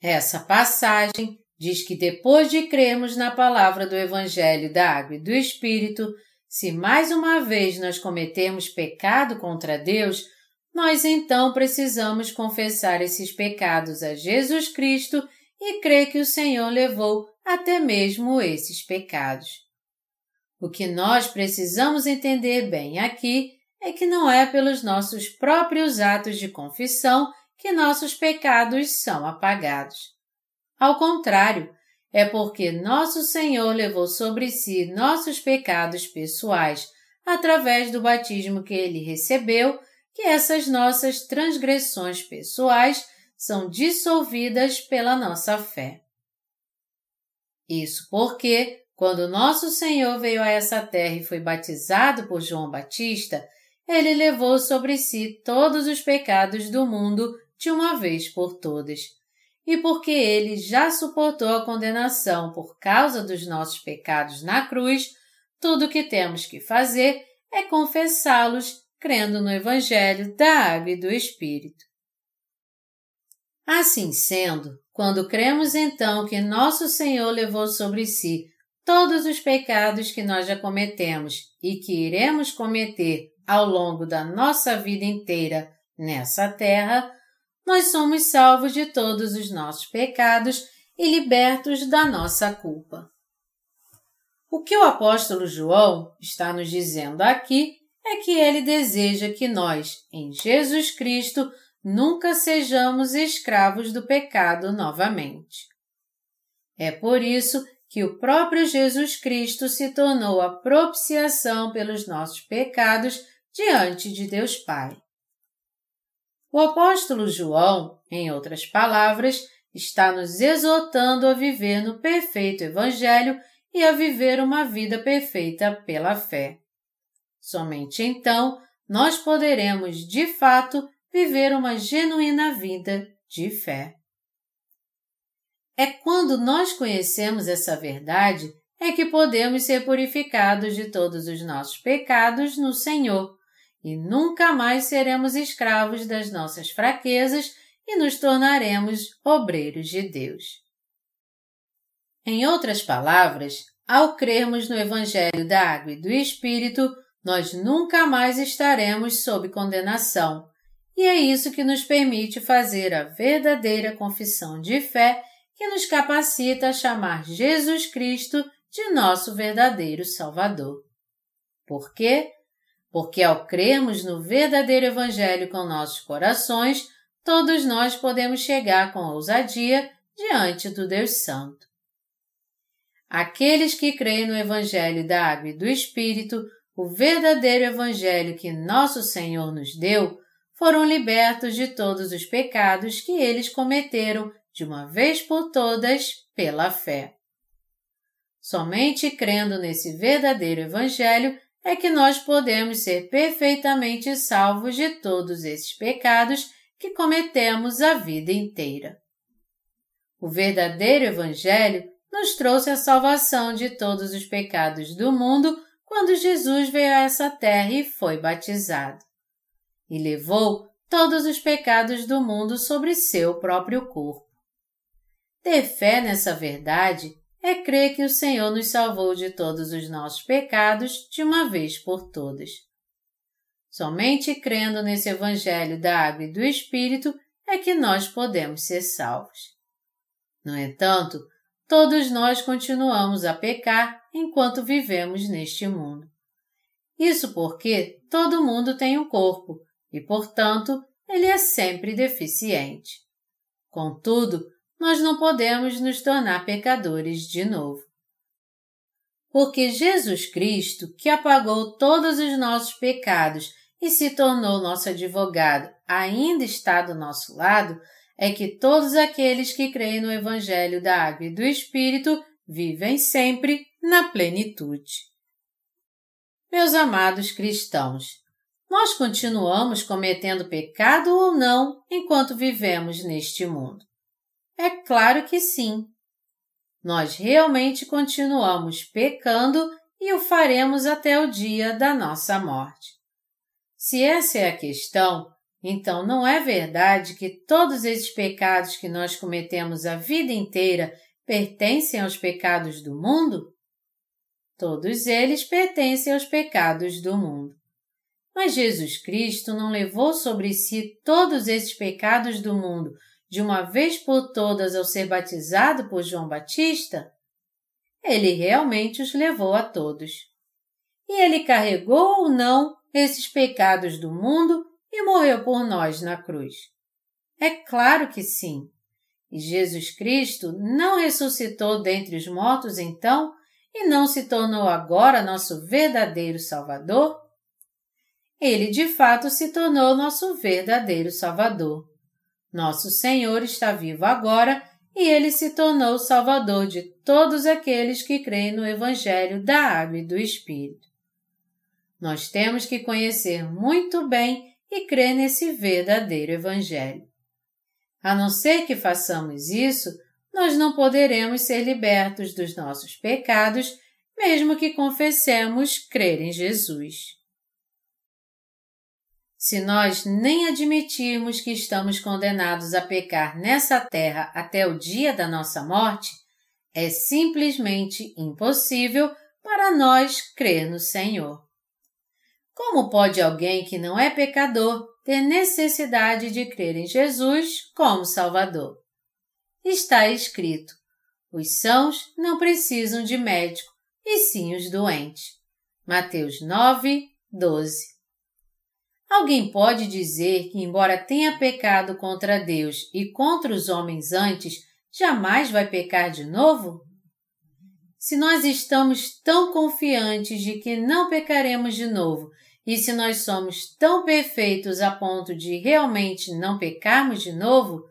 Essa passagem diz que depois de crermos na palavra do Evangelho da Água e do Espírito, se mais uma vez nós cometemos pecado contra Deus, nós então precisamos confessar esses pecados a Jesus Cristo e crer que o Senhor levou até mesmo esses pecados. O que nós precisamos entender bem aqui é que não é pelos nossos próprios atos de confissão que nossos pecados são apagados. Ao contrário, é porque nosso Senhor levou sobre si nossos pecados pessoais através do batismo que ele recebeu, que essas nossas transgressões pessoais são dissolvidas pela nossa fé. Isso porque, quando nosso Senhor veio a essa terra e foi batizado por João Batista, ele levou sobre si todos os pecados do mundo de uma vez por todas. E porque ele já suportou a condenação por causa dos nossos pecados na cruz, tudo o que temos que fazer é confessá-los crendo no Evangelho da Água e do Espírito. Assim sendo, quando cremos então que nosso Senhor levou sobre si todos os pecados que nós já cometemos e que iremos cometer ao longo da nossa vida inteira nessa terra, nós somos salvos de todos os nossos pecados e libertos da nossa culpa. O que o apóstolo João está nos dizendo aqui é que ele deseja que nós, em Jesus Cristo, nunca sejamos escravos do pecado novamente. É por isso que o próprio Jesus Cristo se tornou a propiciação pelos nossos pecados diante de Deus Pai. O apóstolo João, em outras palavras, está nos exortando a viver no perfeito Evangelho e a viver uma vida perfeita pela fé. Somente então nós poderemos, de fato, viver uma genuína vida de fé. É quando nós conhecemos essa verdade é que podemos ser purificados de todos os nossos pecados no Senhor e nunca mais seremos escravos das nossas fraquezas e nos tornaremos obreiros de Deus. Em outras palavras, ao crermos no Evangelho da Água e do Espírito, nós nunca mais estaremos sob condenação, e é isso que nos permite fazer a verdadeira confissão de fé que nos capacita a chamar Jesus Cristo de nosso verdadeiro Salvador. Por quê? Porque ao crermos no verdadeiro Evangelho com nossos corações, todos nós podemos chegar com ousadia diante do Deus Santo. Aqueles que creem no Evangelho da Água e do Espírito, o verdadeiro Evangelho que nosso Senhor nos deu, foram libertos de todos os pecados que eles cometeram de uma vez por todas pela fé. Somente crendo nesse verdadeiro Evangelho é que nós podemos ser perfeitamente salvos de todos esses pecados que cometemos a vida inteira. O verdadeiro Evangelho nos trouxe a salvação de todos os pecados do mundo quando Jesus veio a essa terra e foi batizado. E levou todos os pecados do mundo sobre seu próprio corpo. Ter fé nessa verdade é crer que o Senhor nos salvou de todos os nossos pecados de uma vez por todas. Somente crendo nesse Evangelho da Água e do Espírito é que nós podemos ser salvos. No entanto, todos nós continuamos a pecar enquanto vivemos neste mundo. Isso porque todo mundo tem um corpo e, portanto, ele é sempre deficiente. Contudo, nós não podemos nos tornar pecadores de novo. Porque Jesus Cristo, que apagou todos os nossos pecados e se tornou nosso advogado, ainda está do nosso lado, é que todos aqueles que creem no Evangelho da Água e do Espírito vivem sempre na plenitude. Meus amados cristãos, nós continuamos cometendo pecado ou não enquanto vivemos neste mundo? É claro que sim. Nós realmente continuamos pecando e o faremos até o dia da nossa morte. Se essa é a questão, então não é verdade que todos esses pecados que nós cometemos a vida inteira pertencem aos pecados do mundo? Todos eles pertencem aos pecados do mundo. Mas Jesus Cristo não levou sobre si todos esses pecados do mundo de uma vez por todas ao ser batizado por João Batista? Ele realmente os levou a todos. E ele carregou ou não esses pecados do mundo e morreu por nós na cruz? É claro que sim. E Jesus Cristo não ressuscitou dentre os mortos então e não se tornou agora nosso verdadeiro Salvador? Ele de fato se tornou nosso verdadeiro Salvador. Nosso Senhor está vivo agora e ele se tornou o Salvador de todos aqueles que creem no Evangelho da Água e do Espírito. Nós temos que conhecer muito bem e crer nesse verdadeiro Evangelho. A não ser que façamos isso, nós não poderemos ser libertos dos nossos pecados, mesmo que confessemos crer em Jesus. Se nós nem admitirmos que estamos condenados a pecar nessa terra até o dia da nossa morte, é simplesmente impossível para nós crer no Senhor. Como pode alguém que não é pecador ter necessidade de crer em Jesus como Salvador? Está escrito: os sãos não precisam de médico, e sim os doentes. Mateus 9, 12. Alguém pode dizer que, embora tenha pecado contra Deus e contra os homens antes, jamais vai pecar de novo? Se nós estamos tão confiantes de que não pecaremos de novo e se nós somos tão perfeitos a ponto de realmente não pecarmos de novo,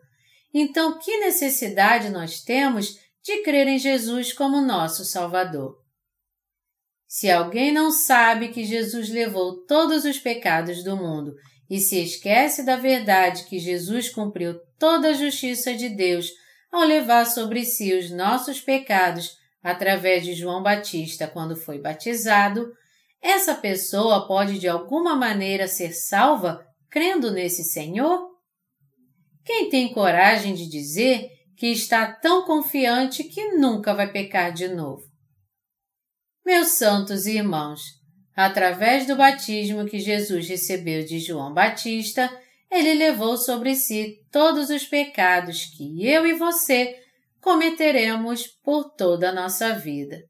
então que necessidade nós temos de crer em Jesus como nosso Salvador? Se alguém não sabe que Jesus levou todos os pecados do mundo e se esquece da verdade que Jesus cumpriu toda a justiça de Deus ao levar sobre si os nossos pecados através de João Batista quando foi batizado, essa pessoa pode de alguma maneira ser salva crendo nesse Senhor? Quem tem coragem de dizer que está tão confiante que nunca vai pecar de novo? Meus santos irmãos, através do batismo que Jesus recebeu de João Batista, ele levou sobre si todos os pecados que eu e você cometeremos por toda a nossa vida.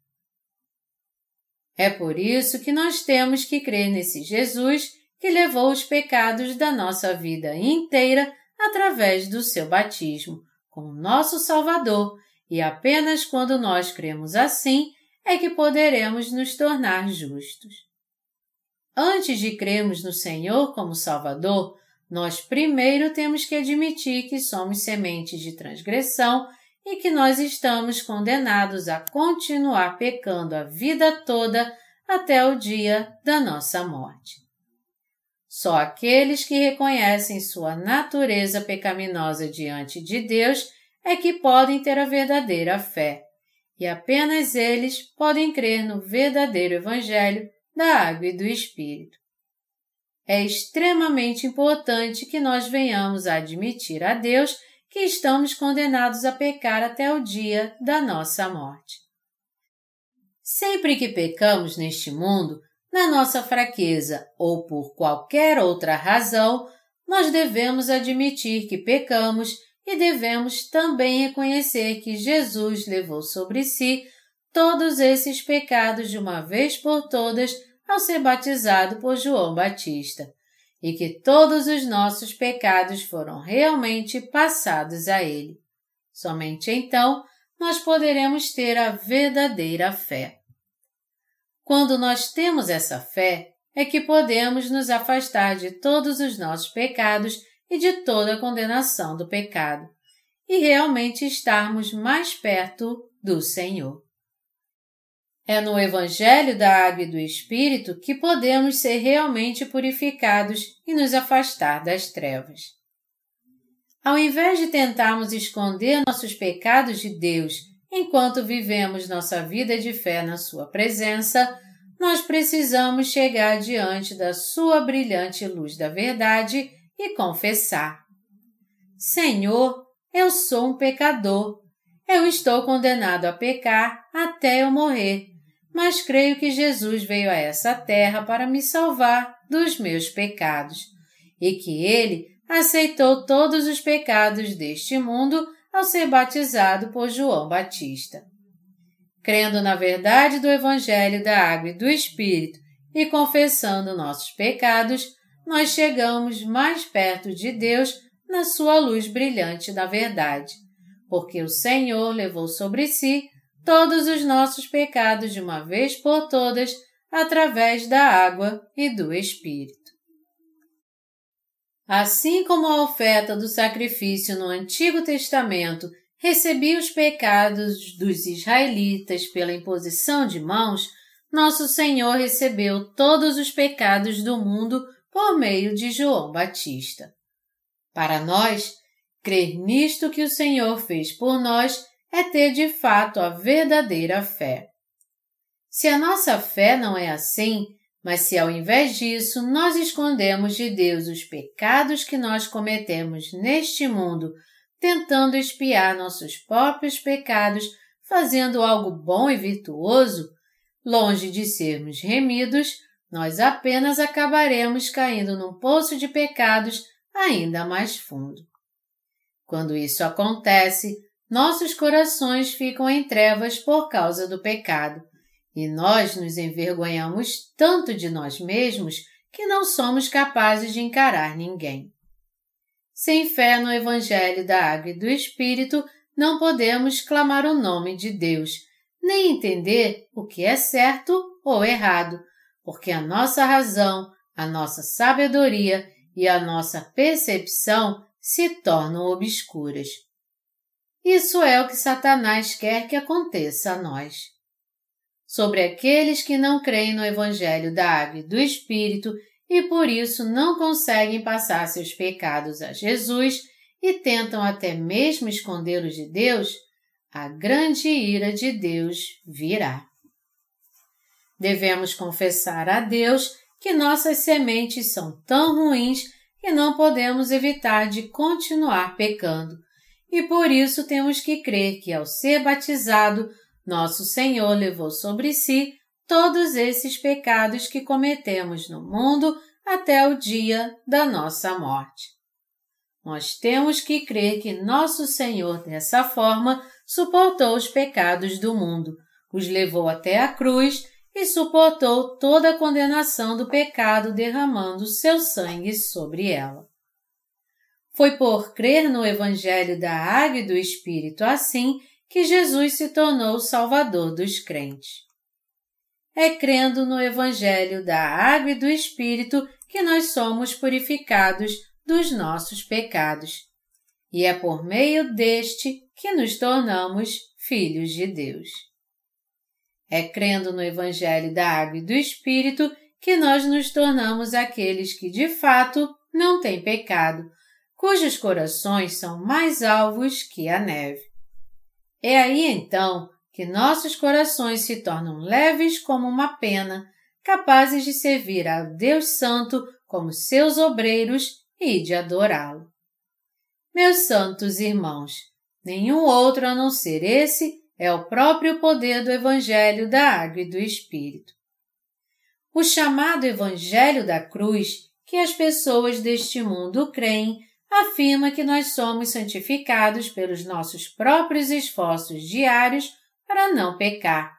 É por isso que nós temos que crer nesse Jesus que levou os pecados da nossa vida inteira através do seu batismo, como nosso Salvador, e apenas quando nós cremos assim é que poderemos nos tornar justos. Antes de crermos no Senhor como Salvador, nós primeiro temos que admitir que somos sementes de transgressão e que nós estamos condenados a continuar pecando a vida toda até o dia da nossa morte. Só aqueles que reconhecem sua natureza pecaminosa diante de Deus é que podem ter a verdadeira fé, e apenas eles podem crer no verdadeiro Evangelho da Água e do Espírito. É extremamente importante que nós venhamos a admitir a Deus que estamos condenados a pecar até o dia da nossa morte. Sempre que pecamos neste mundo, na nossa fraqueza ou por qualquer outra razão, nós devemos admitir que pecamos e devemos também reconhecer que Jesus levou sobre si todos esses pecados de uma vez por todas ao ser batizado por João Batista e que todos os nossos pecados foram realmente passados a Ele. Somente então nós poderemos ter a verdadeira fé. Quando nós temos essa fé, é que podemos nos afastar de todos os nossos pecados e de toda a condenação do pecado, e realmente estarmos mais perto do Senhor. É no Evangelho da Água e do Espírito que podemos ser realmente purificados e nos afastar das trevas. Ao invés de tentarmos esconder nossos pecados de Deus enquanto vivemos nossa vida de fé na Sua presença, nós precisamos chegar diante da Sua brilhante luz da verdade e confessar: Senhor, eu sou um pecador. Eu estou condenado a pecar até eu morrer mas creio que Jesus veio a essa terra para me salvar dos meus pecados e que ele aceitou todos os pecados deste mundo ao ser batizado por João Batista. Crendo na verdade do Evangelho da Água e do Espírito e confessando nossos pecados, nós chegamos mais perto de Deus na sua luz brilhante da verdade, porque o Senhor levou sobre si todos os nossos pecados de uma vez por todas através da água e do Espírito. Assim como a oferta do sacrifício no Antigo Testamento recebia os pecados dos israelitas pela imposição de mãos, nosso Senhor recebeu todos os pecados do mundo por meio de João Batista. Para nós, crer nisto que o Senhor fez por nós é ter de fato a verdadeira fé. Se a nossa fé não é assim, mas se ao invés disso nós escondemos de Deus os pecados que nós cometemos neste mundo, tentando espiar nossos próprios pecados, fazendo algo bom e virtuoso, longe de sermos remidos, nós apenas acabaremos caindo num poço de pecados ainda mais fundo. Quando isso acontece, nossos corações ficam em trevas por causa do pecado, e nós nos envergonhamos tanto de nós mesmos que não somos capazes de encarar ninguém. Sem fé no Evangelho da Água e do Espírito, não podemos clamar o nome de Deus, nem entender o que é certo ou errado, porque a nossa razão, a nossa sabedoria e a nossa percepção se tornam obscuras. Isso é o que Satanás quer que aconteça a nós. Sobre aqueles que não creem no Evangelho da Água e do Espírito e por isso não conseguem passar seus pecados a Jesus, e tentam até mesmo escondê-los de Deus, a grande ira de Deus virá. Devemos confessar a Deus que nossas sementes são tão ruins que não podemos evitar de continuar pecando, e por isso temos que crer que, ao ser batizado, nosso Senhor levou sobre si todos esses pecados que cometemos no mundo até o dia da nossa morte. Nós temos que crer que nosso Senhor, dessa forma, suportou os pecados do mundo, os levou até a cruz e suportou toda a condenação do pecado derramando seu sangue sobre ela. Foi por crer no Evangelho da Água e do Espírito assim que Jesus se tornou o Salvador dos crentes. É crendo no Evangelho da Água e do Espírito que nós somos purificados dos nossos pecados. E é por meio deste que nos tornamos filhos de Deus. É crendo no Evangelho da Água e do Espírito que nós nos tornamos aqueles que de fato não têm pecado, cujos corações são mais alvos que a neve. É aí então que nossos corações se tornam leves como uma pena, capazes de servir a Deus Santo como seus obreiros e de adorá-lo. Meus santos irmãos, nenhum outro a não ser esse é o próprio poder do Evangelho da Água e do Espírito. O chamado Evangelho da Cruz, que as pessoas deste mundo creem, afirma que nós somos santificados pelos nossos próprios esforços diários para não pecar,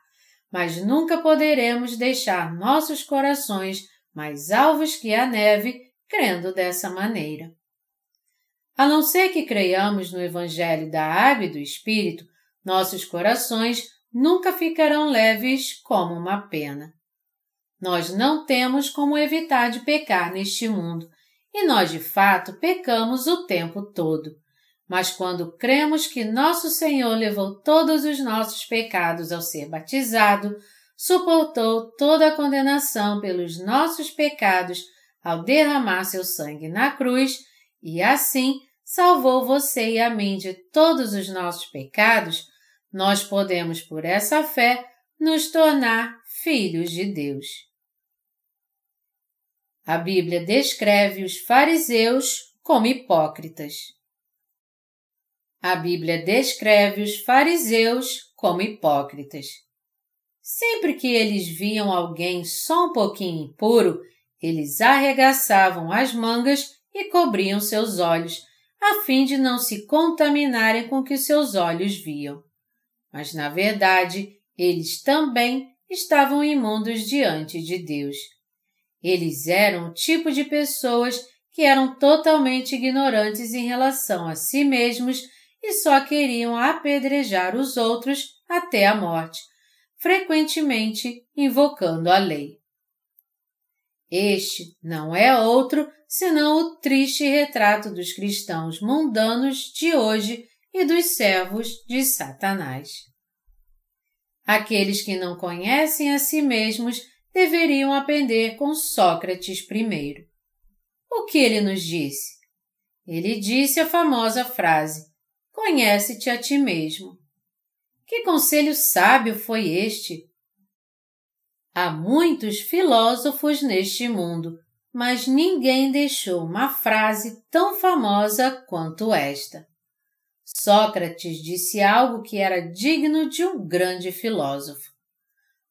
mas nunca poderemos deixar nossos corações mais alvos que a neve crendo dessa maneira. A não ser que creiamos no Evangelho da Água e do Espírito, nossos corações nunca ficarão leves como uma pena. Nós não temos como evitar de pecar neste mundo, e nós de fato pecamos o tempo todo. Mas quando cremos que nosso Senhor levou todos os nossos pecados ao ser batizado, suportou toda a condenação pelos nossos pecados ao derramar seu sangue na cruz e assim salvou você e a mim de todos os nossos pecados, nós podemos, por essa fé, nos tornar filhos de Deus. A Bíblia descreve os fariseus como hipócritas. A Bíblia descreve os fariseus como hipócritas. Sempre que eles viam alguém só um pouquinho impuro, eles arregaçavam as mangas e cobriam seus olhos, a fim de não se contaminarem com o que seus olhos viam. Mas, na verdade, eles também estavam imundos diante de Deus. Eles eram o tipo de pessoas que eram totalmente ignorantes em relação a si mesmos e só queriam apedrejar os outros até a morte, frequentemente invocando a lei. Este não é outro senão o triste retrato dos cristãos mundanos de hoje e dos servos de Satanás. Aqueles que não conhecem a si mesmos deveriam aprender com Sócrates primeiro. O que ele nos disse? Ele disse a famosa frase: Conhece-te a ti mesmo. Que conselho sábio foi este Há muitos filósofos neste mundo, mas ninguém deixou uma frase tão famosa quanto esta. Sócrates disse algo que era digno de um grande filósofo.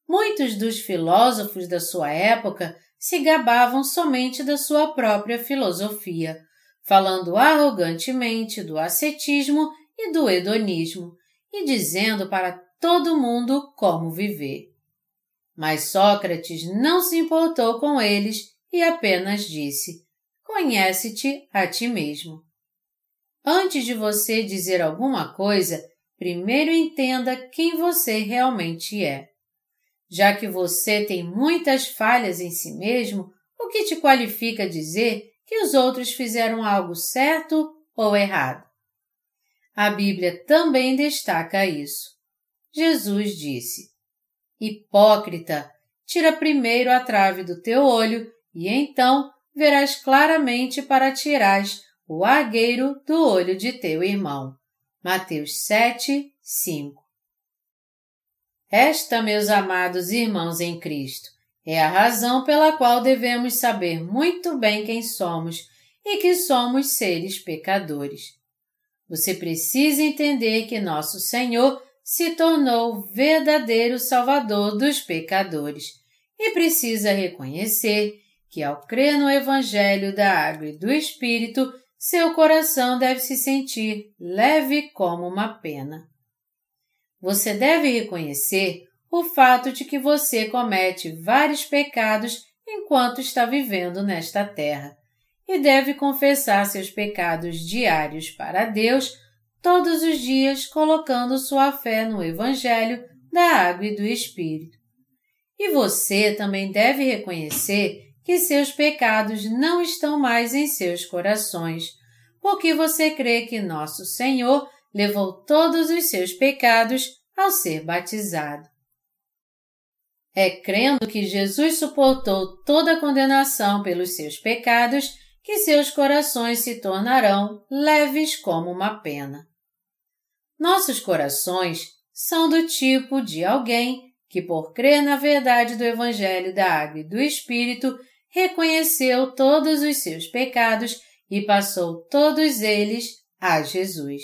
Muitos dos filósofos da sua época se gabavam somente da sua própria filosofia, falando arrogantemente do ascetismo e do hedonismo e dizendo para todo mundo como viver. Mas Sócrates não se importou com eles e apenas disse: Conhece-te a ti mesmo. Antes de você dizer alguma coisa, primeiro entenda quem você realmente é. Já que você tem muitas falhas em si mesmo, o que te qualifica dizer que os outros fizeram algo certo ou errado? A Bíblia também destaca isso. Jesus disse: Hipócrita, tira primeiro a trave do teu olho e então verás claramente para tirares o argueiro do olho de teu irmão. Mateus 7, 5. Esta, meus amados irmãos em Cristo, é a razão pela qual devemos saber muito bem quem somos e que somos seres pecadores. Você precisa entender que nosso Senhor se tornou verdadeiro Salvador dos pecadores e precisa reconhecer que, ao crer no Evangelho da Água e do Espírito, seu coração deve se sentir leve como uma pena. Você deve reconhecer o fato de que você comete vários pecados enquanto está vivendo nesta terra e deve confessar seus pecados diários para Deus todos os dias colocando sua fé no Evangelho da Água e do Espírito. E você também deve reconhecer que seus pecados não estão mais em seus corações, porque você crê que nosso Senhor levou todos os seus pecados ao ser batizado. É crendo que Jesus suportou toda a condenação pelos seus pecados que seus corações se tornarão leves como uma pena. Nossos corações são do tipo de alguém que, por crer na verdade do Evangelho da Água e do Espírito, reconheceu todos os seus pecados e passou todos eles a Jesus.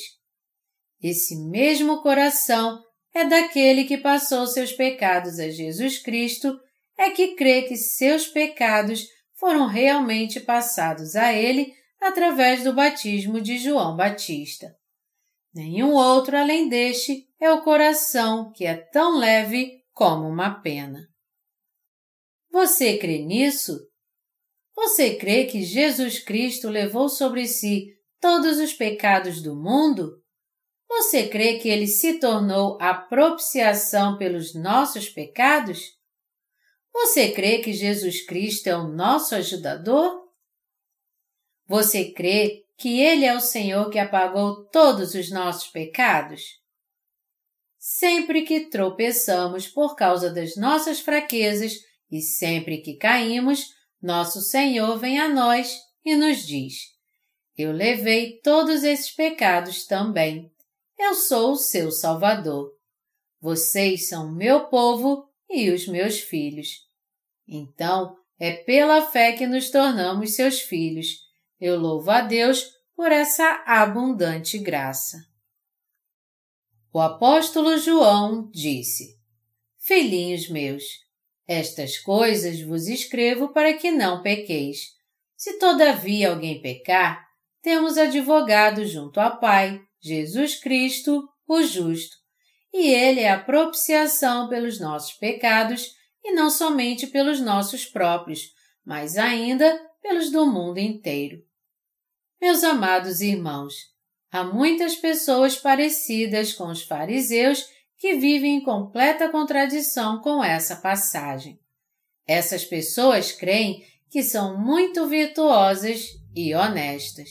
Esse mesmo coração é daquele que passou seus pecados a Jesus Cristo, é que crê que seus pecados foram realmente passados a ele através do batismo de João Batista. Nenhum outro além deste é o coração que é tão leve como uma pena. Você crê nisso? Você crê que Jesus Cristo levou sobre si todos os pecados do mundo? Você crê que ele se tornou a propiciação pelos nossos pecados? Você crê que Jesus Cristo é o nosso ajudador? Você crê que Ele é o Senhor que apagou todos os nossos pecados? Sempre que tropeçamos por causa das nossas fraquezas e sempre que caímos, nosso Senhor vem a nós e nos diz: Eu levei todos esses pecados também. Eu sou o seu Salvador. Vocês são meu povo e os meus filhos. Então, é pela fé que nos tornamos seus filhos. Eu louvo a Deus por essa abundante graça. O apóstolo João disse: Filhinhos meus, estas coisas vos escrevo para que não pequeis. Se todavia alguém pecar, temos advogado junto ao Pai, Jesus Cristo, o justo, e ele é a propiciação pelos nossos pecados e não somente pelos nossos próprios, mas ainda pelos do mundo inteiro. Meus amados irmãos, há muitas pessoas parecidas com os fariseus que vivem em completa contradição com essa passagem. Essas pessoas creem que são muito virtuosas e honestas.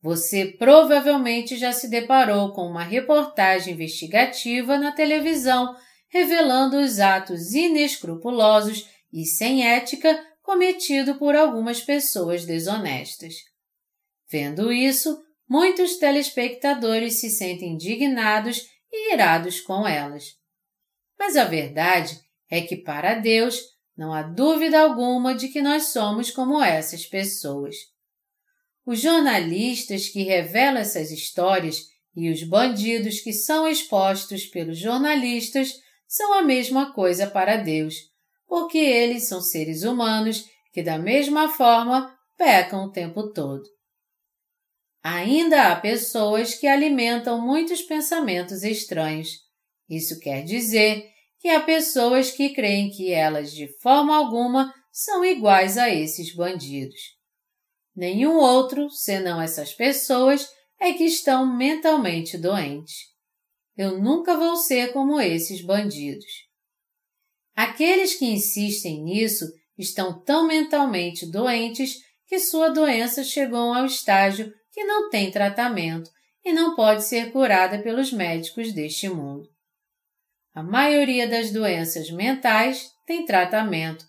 Você provavelmente já se deparou com uma reportagem investigativa na televisão revelando os atos inescrupulosos e sem ética cometidos por algumas pessoas desonestas. Vendo isso, muitos telespectadores se sentem indignados e irados com elas. Mas a verdade é que para Deus não há dúvida alguma de que nós somos como essas pessoas. Os jornalistas que revelam essas histórias e os bandidos que são expostos pelos jornalistas são a mesma coisa para Deus, porque eles são seres humanos que, da mesma forma, pecam o tempo todo. Ainda há pessoas que alimentam muitos pensamentos estranhos. Isso quer dizer que há pessoas que creem que elas, de forma alguma, são iguais a esses bandidos. Nenhum outro, senão essas pessoas, é que estão mentalmente doentes. Eu nunca vou ser como esses bandidos. Aqueles que insistem nisso estão tão mentalmente doentes que sua doença chegou ao estágio que não tem tratamento e não pode ser curada pelos médicos deste mundo. A maioria das doenças mentais tem tratamento,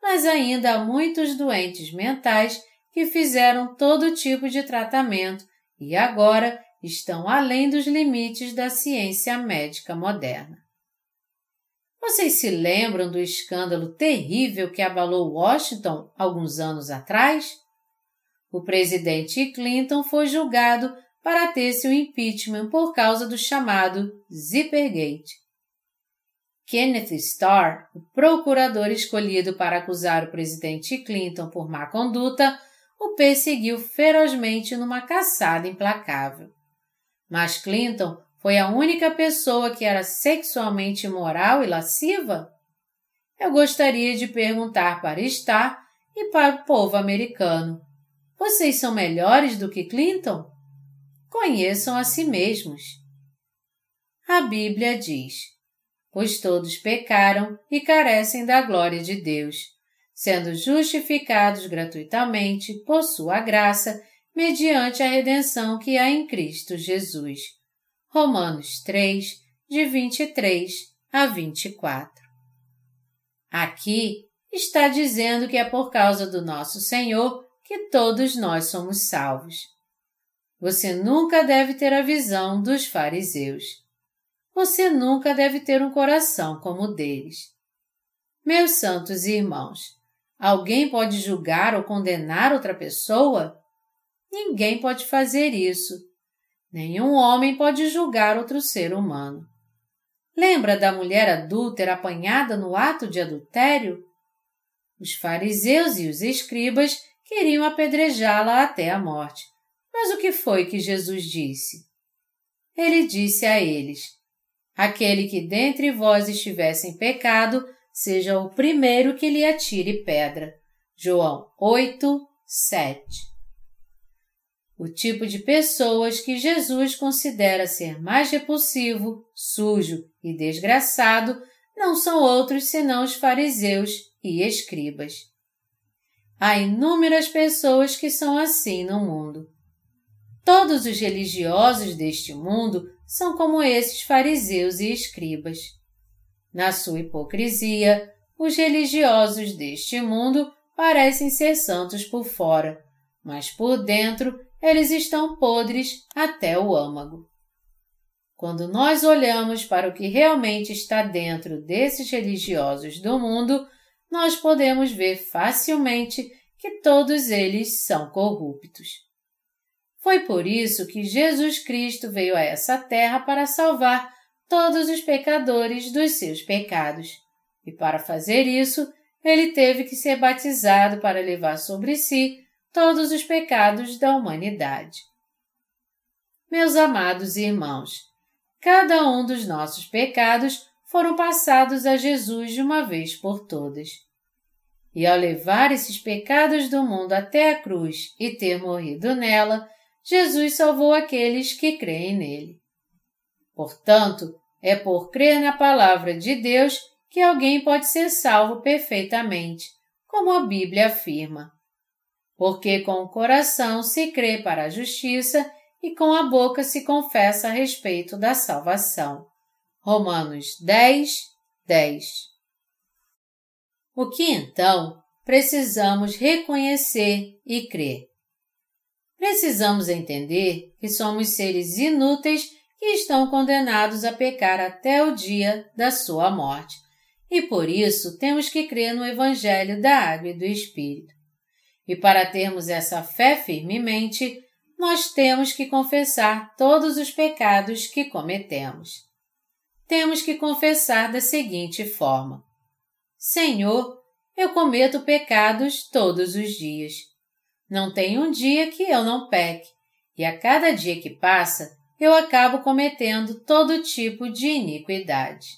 mas ainda há muitos doentes mentais que fizeram todo tipo de tratamento e agora estão além dos limites da ciência médica moderna. Vocês se lembram do escândalo terrível que abalou Washington alguns anos atrás? O presidente Clinton foi julgado para ter seu impeachment por causa do chamado Zippergate. Kenneth Starr, o procurador escolhido para acusar o presidente Clinton por má conduta, o perseguiu ferozmente numa caçada implacável. Mas Clinton foi a única pessoa que era sexualmente imoral e lasciva? Eu gostaria de perguntar para Starr e para o povo americano: vocês são melhores do que Clinton? Conheçam a si mesmos. A Bíblia diz: Pois todos pecaram e carecem da glória de Deus, sendo justificados gratuitamente por sua graça, mediante a redenção que há em Cristo Jesus. Romanos 3, de 23 a 24. Aqui está dizendo que é por causa do nosso Senhor que todos nós somos salvos. Você nunca deve ter a visão dos fariseus. Você nunca deve ter um coração como o deles. Meus santos irmãos, alguém pode julgar ou condenar outra pessoa? Ninguém pode fazer isso. Nenhum homem pode julgar outro ser humano. Lembra da mulher adúltera apanhada no ato de adultério? Os fariseus e os escribas queriam apedrejá-la até a morte. Mas o que foi que Jesus disse? Ele disse a eles: Aquele que dentre vós estivesse em pecado, seja o primeiro que lhe atire pedra. João 8, 7. O tipo de pessoas que Jesus considera ser mais repulsivo, sujo e desgraçado não são outros senão os fariseus e escribas. Há inúmeras pessoas que são assim no mundo. Todos os religiosos deste mundo são como esses fariseus e escribas. Na sua hipocrisia, os religiosos deste mundo parecem ser santos por fora, mas por dentro eles estão podres até o âmago. Quando nós olhamos para o que realmente está dentro desses religiosos do mundo, nós podemos ver facilmente que todos eles são corruptos. Foi por isso que Jesus Cristo veio a essa terra para salvar todos os pecadores dos seus pecados. E para fazer isso, ele teve que ser batizado para levar sobre si todos os pecados da humanidade. Meus amados irmãos, cada um dos nossos pecados foram passados a Jesus de uma vez por todas. E ao levar esses pecados do mundo até a cruz e ter morrido nela, Jesus salvou aqueles que creem nele. Portanto, é por crer na palavra de Deus que alguém pode ser salvo perfeitamente, como a Bíblia afirma. Porque com o coração se crê para a justiça e com a boca se confessa a respeito da salvação. Romanos 10, 10. O que então precisamos reconhecer e crer? Precisamos entender que somos seres inúteis que estão condenados a pecar até o dia da sua morte, e por isso temos que crer no Evangelho da Água e do Espírito. E para termos essa fé firmemente, nós temos que confessar todos os pecados que cometemos. Temos que confessar da seguinte forma: Senhor, eu cometo pecados todos os dias. Não tem um dia que eu não peque, e a cada dia que passa, eu acabo cometendo todo tipo de iniquidade.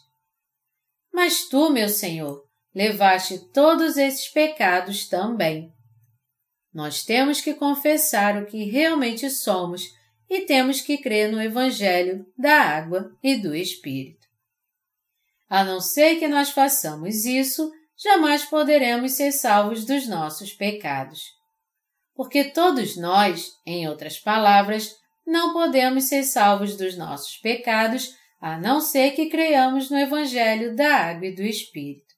Mas tu, meu Senhor, levaste todos esses pecados também. Nós temos que confessar o que realmente somos e temos que crer no Evangelho da água e do Espírito. A não ser que nós façamos isso, jamais poderemos ser salvos dos nossos pecados porque todos nós, em outras palavras, não podemos ser salvos dos nossos pecados a não ser que creiamos no Evangelho da Água e do Espírito.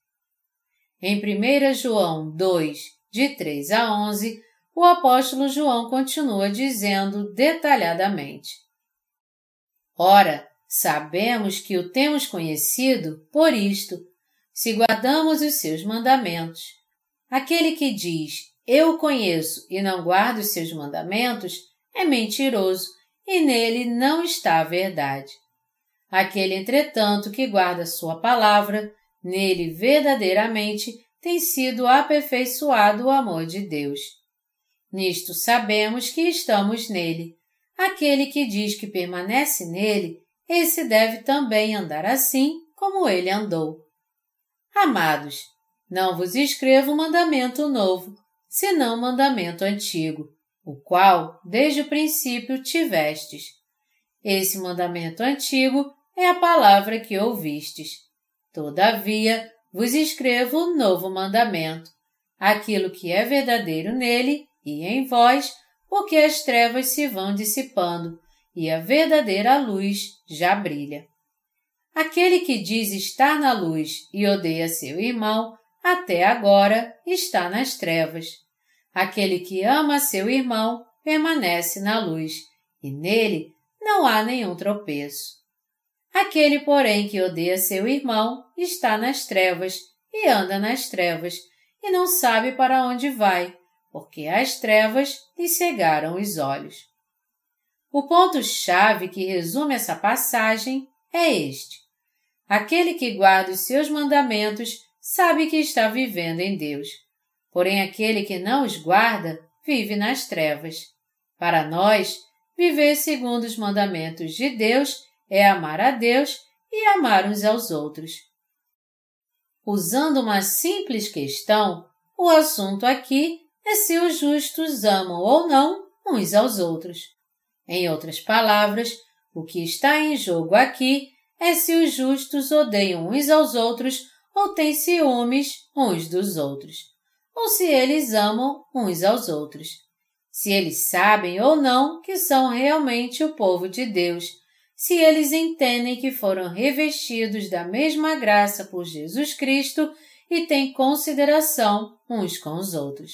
Em 1 João 2, de 3 a 11, o apóstolo João continua dizendo detalhadamente: Ora, sabemos que o temos conhecido por isto, se guardamos os seus mandamentos. Aquele que diz, Eu conheço e não guardo os seus mandamentos, é mentiroso e nele não está a verdade. Aquele, entretanto, que guarda sua palavra, nele verdadeiramente tem sido aperfeiçoado o amor de Deus. Nisto sabemos que estamos nele. Aquele que diz que permanece nele, esse deve também andar assim como ele andou. Amados, não vos escrevo mandamento novo, senão mandamento antigo, o qual desde o princípio tivestes. Esse mandamento antigo é a palavra que ouvistes. Todavia, vos escrevo um novo mandamento, aquilo que é verdadeiro nele e em vós, porque as trevas se vão dissipando e a verdadeira luz já brilha. Aquele que diz estar na luz e odeia seu irmão, até agora está nas trevas. Aquele que ama seu irmão permanece na luz, e nele não há nenhum tropeço. Aquele, porém, que odeia seu irmão está nas trevas e anda nas trevas, e não sabe para onde vai, porque as trevas lhe cegaram os olhos. O ponto-chave que resume essa passagem é este. Aquele que guarda os seus mandamentos sabe que está vivendo em Deus. Porém, aquele que não os guarda vive nas trevas. Para nós, viver segundo os mandamentos de Deus é amar a Deus e amar uns aos outros. Usando uma simples questão, o assunto aqui é se os justos amam ou não uns aos outros. Em outras palavras, o que está em jogo aqui é se os justos odeiam uns aos outros ou têm ciúmes uns dos outros, ou se eles amam uns aos outros, se eles sabem ou não que são realmente o povo de Deus, se eles entendem que foram revestidos da mesma graça por Jesus Cristo e têm consideração uns com os outros.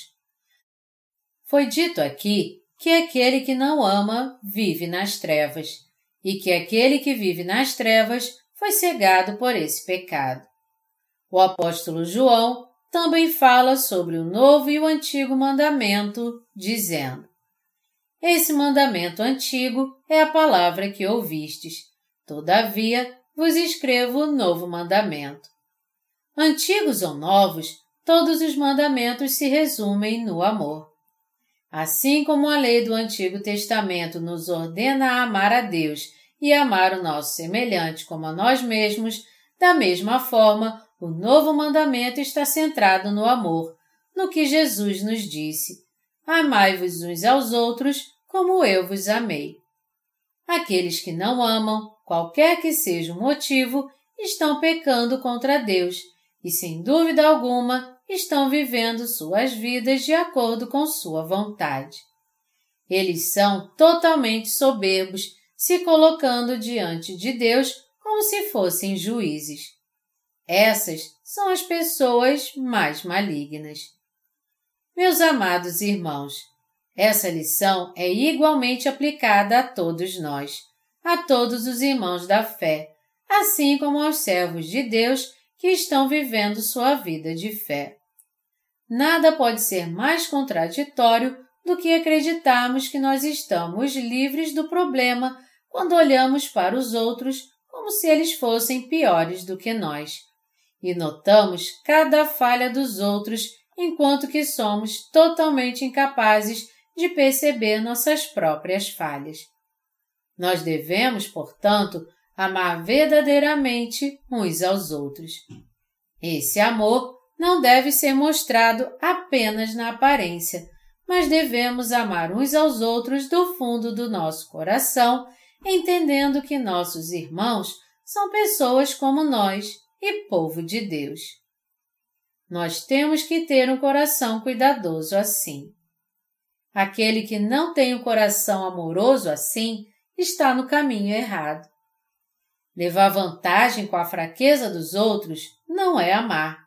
Foi dito aqui que aquele que não ama vive nas trevas e que aquele que vive nas trevas foi cegado por esse pecado. O apóstolo João também fala sobre o novo e o antigo mandamento, dizendo: Esse mandamento antigo é a palavra que ouvistes. Todavia, vos escrevo o novo mandamento. Antigos ou novos, todos os mandamentos se resumem no amor. Assim como a lei do Antigo Testamento nos ordena a amar a Deus e amar o nosso semelhante como a nós mesmos, da mesma forma, o novo mandamento está centrado no amor, no que Jesus nos disse: Amai-vos uns aos outros como eu vos amei. Aqueles que não amam, qualquer que seja o motivo, estão pecando contra Deus e, sem dúvida alguma, estão vivendo suas vidas de acordo com sua vontade. Eles são totalmente soberbos, se colocando diante de Deus como se fossem juízes. Essas são as pessoas mais malignas. Meus amados irmãos, essa lição é igualmente aplicada a todos nós, a todos os irmãos da fé, assim como aos servos de Deus que estão vivendo sua vida de fé. Nada pode ser mais contraditório do que acreditarmos que nós estamos livres do problema quando olhamos para os outros como se eles fossem piores do que nós. E notamos cada falha dos outros enquanto que somos totalmente incapazes de perceber nossas próprias falhas. Nós devemos, portanto, amar verdadeiramente uns aos outros. Esse amor não deve ser mostrado apenas na aparência, mas devemos amar uns aos outros do fundo do nosso coração, entendendo que nossos irmãos são pessoas como nós e povo de Deus. Nós temos que ter um coração cuidadoso assim. Aquele que não tem um coração amoroso assim está no caminho errado. Levar vantagem com a fraqueza dos outros não é amar.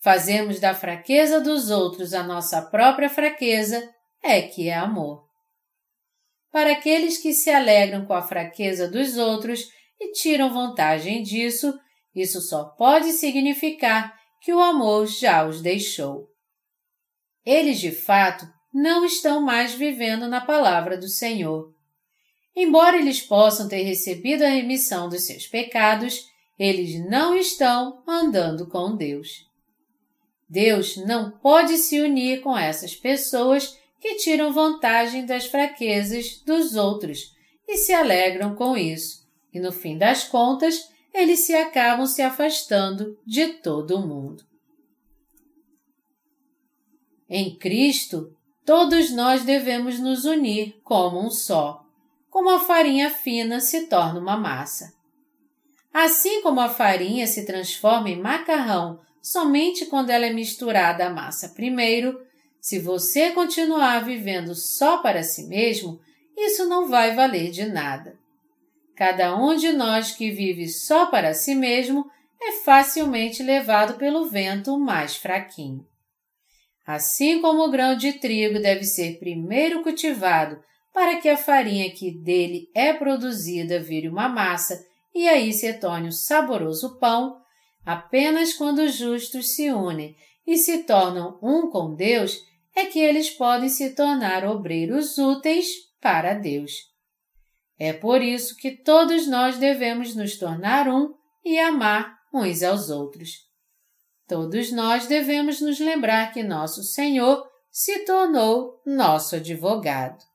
Fazemos da fraqueza dos outros a nossa própria fraqueza é que é amor. Para aqueles que se alegram com a fraqueza dos outros e tiram vantagem disso, isso só pode significar que o amor já os deixou. Eles, de fato, não estão mais vivendo na palavra do Senhor. Embora eles possam ter recebido a remissão dos seus pecados, eles não estão andando com Deus. Deus não pode se unir com essas pessoas que tiram vantagem das fraquezas dos outros e se alegram com isso, e no fim das contas, eles se acabam se afastando de todo mundo. Em Cristo, todos nós devemos nos unir como um só, como a farinha fina se torna uma massa. Assim como a farinha se transforma em macarrão somente quando ela é misturada à massa primeiro, se você continuar vivendo só para si mesmo, isso não vai valer de nada. Cada um de nós que vive só para si mesmo é facilmente levado pelo vento mais fraquinho. Assim como o grão de trigo deve ser primeiro cultivado para que a farinha que dele é produzida vire uma massa e aí se torne um saboroso pão, apenas quando os justos se unem e se tornam um com Deus é que eles podem se tornar obreiros úteis para Deus. É por isso que todos nós devemos nos tornar um e amar uns aos outros. Todos nós devemos nos lembrar que nosso Senhor se tornou nosso advogado.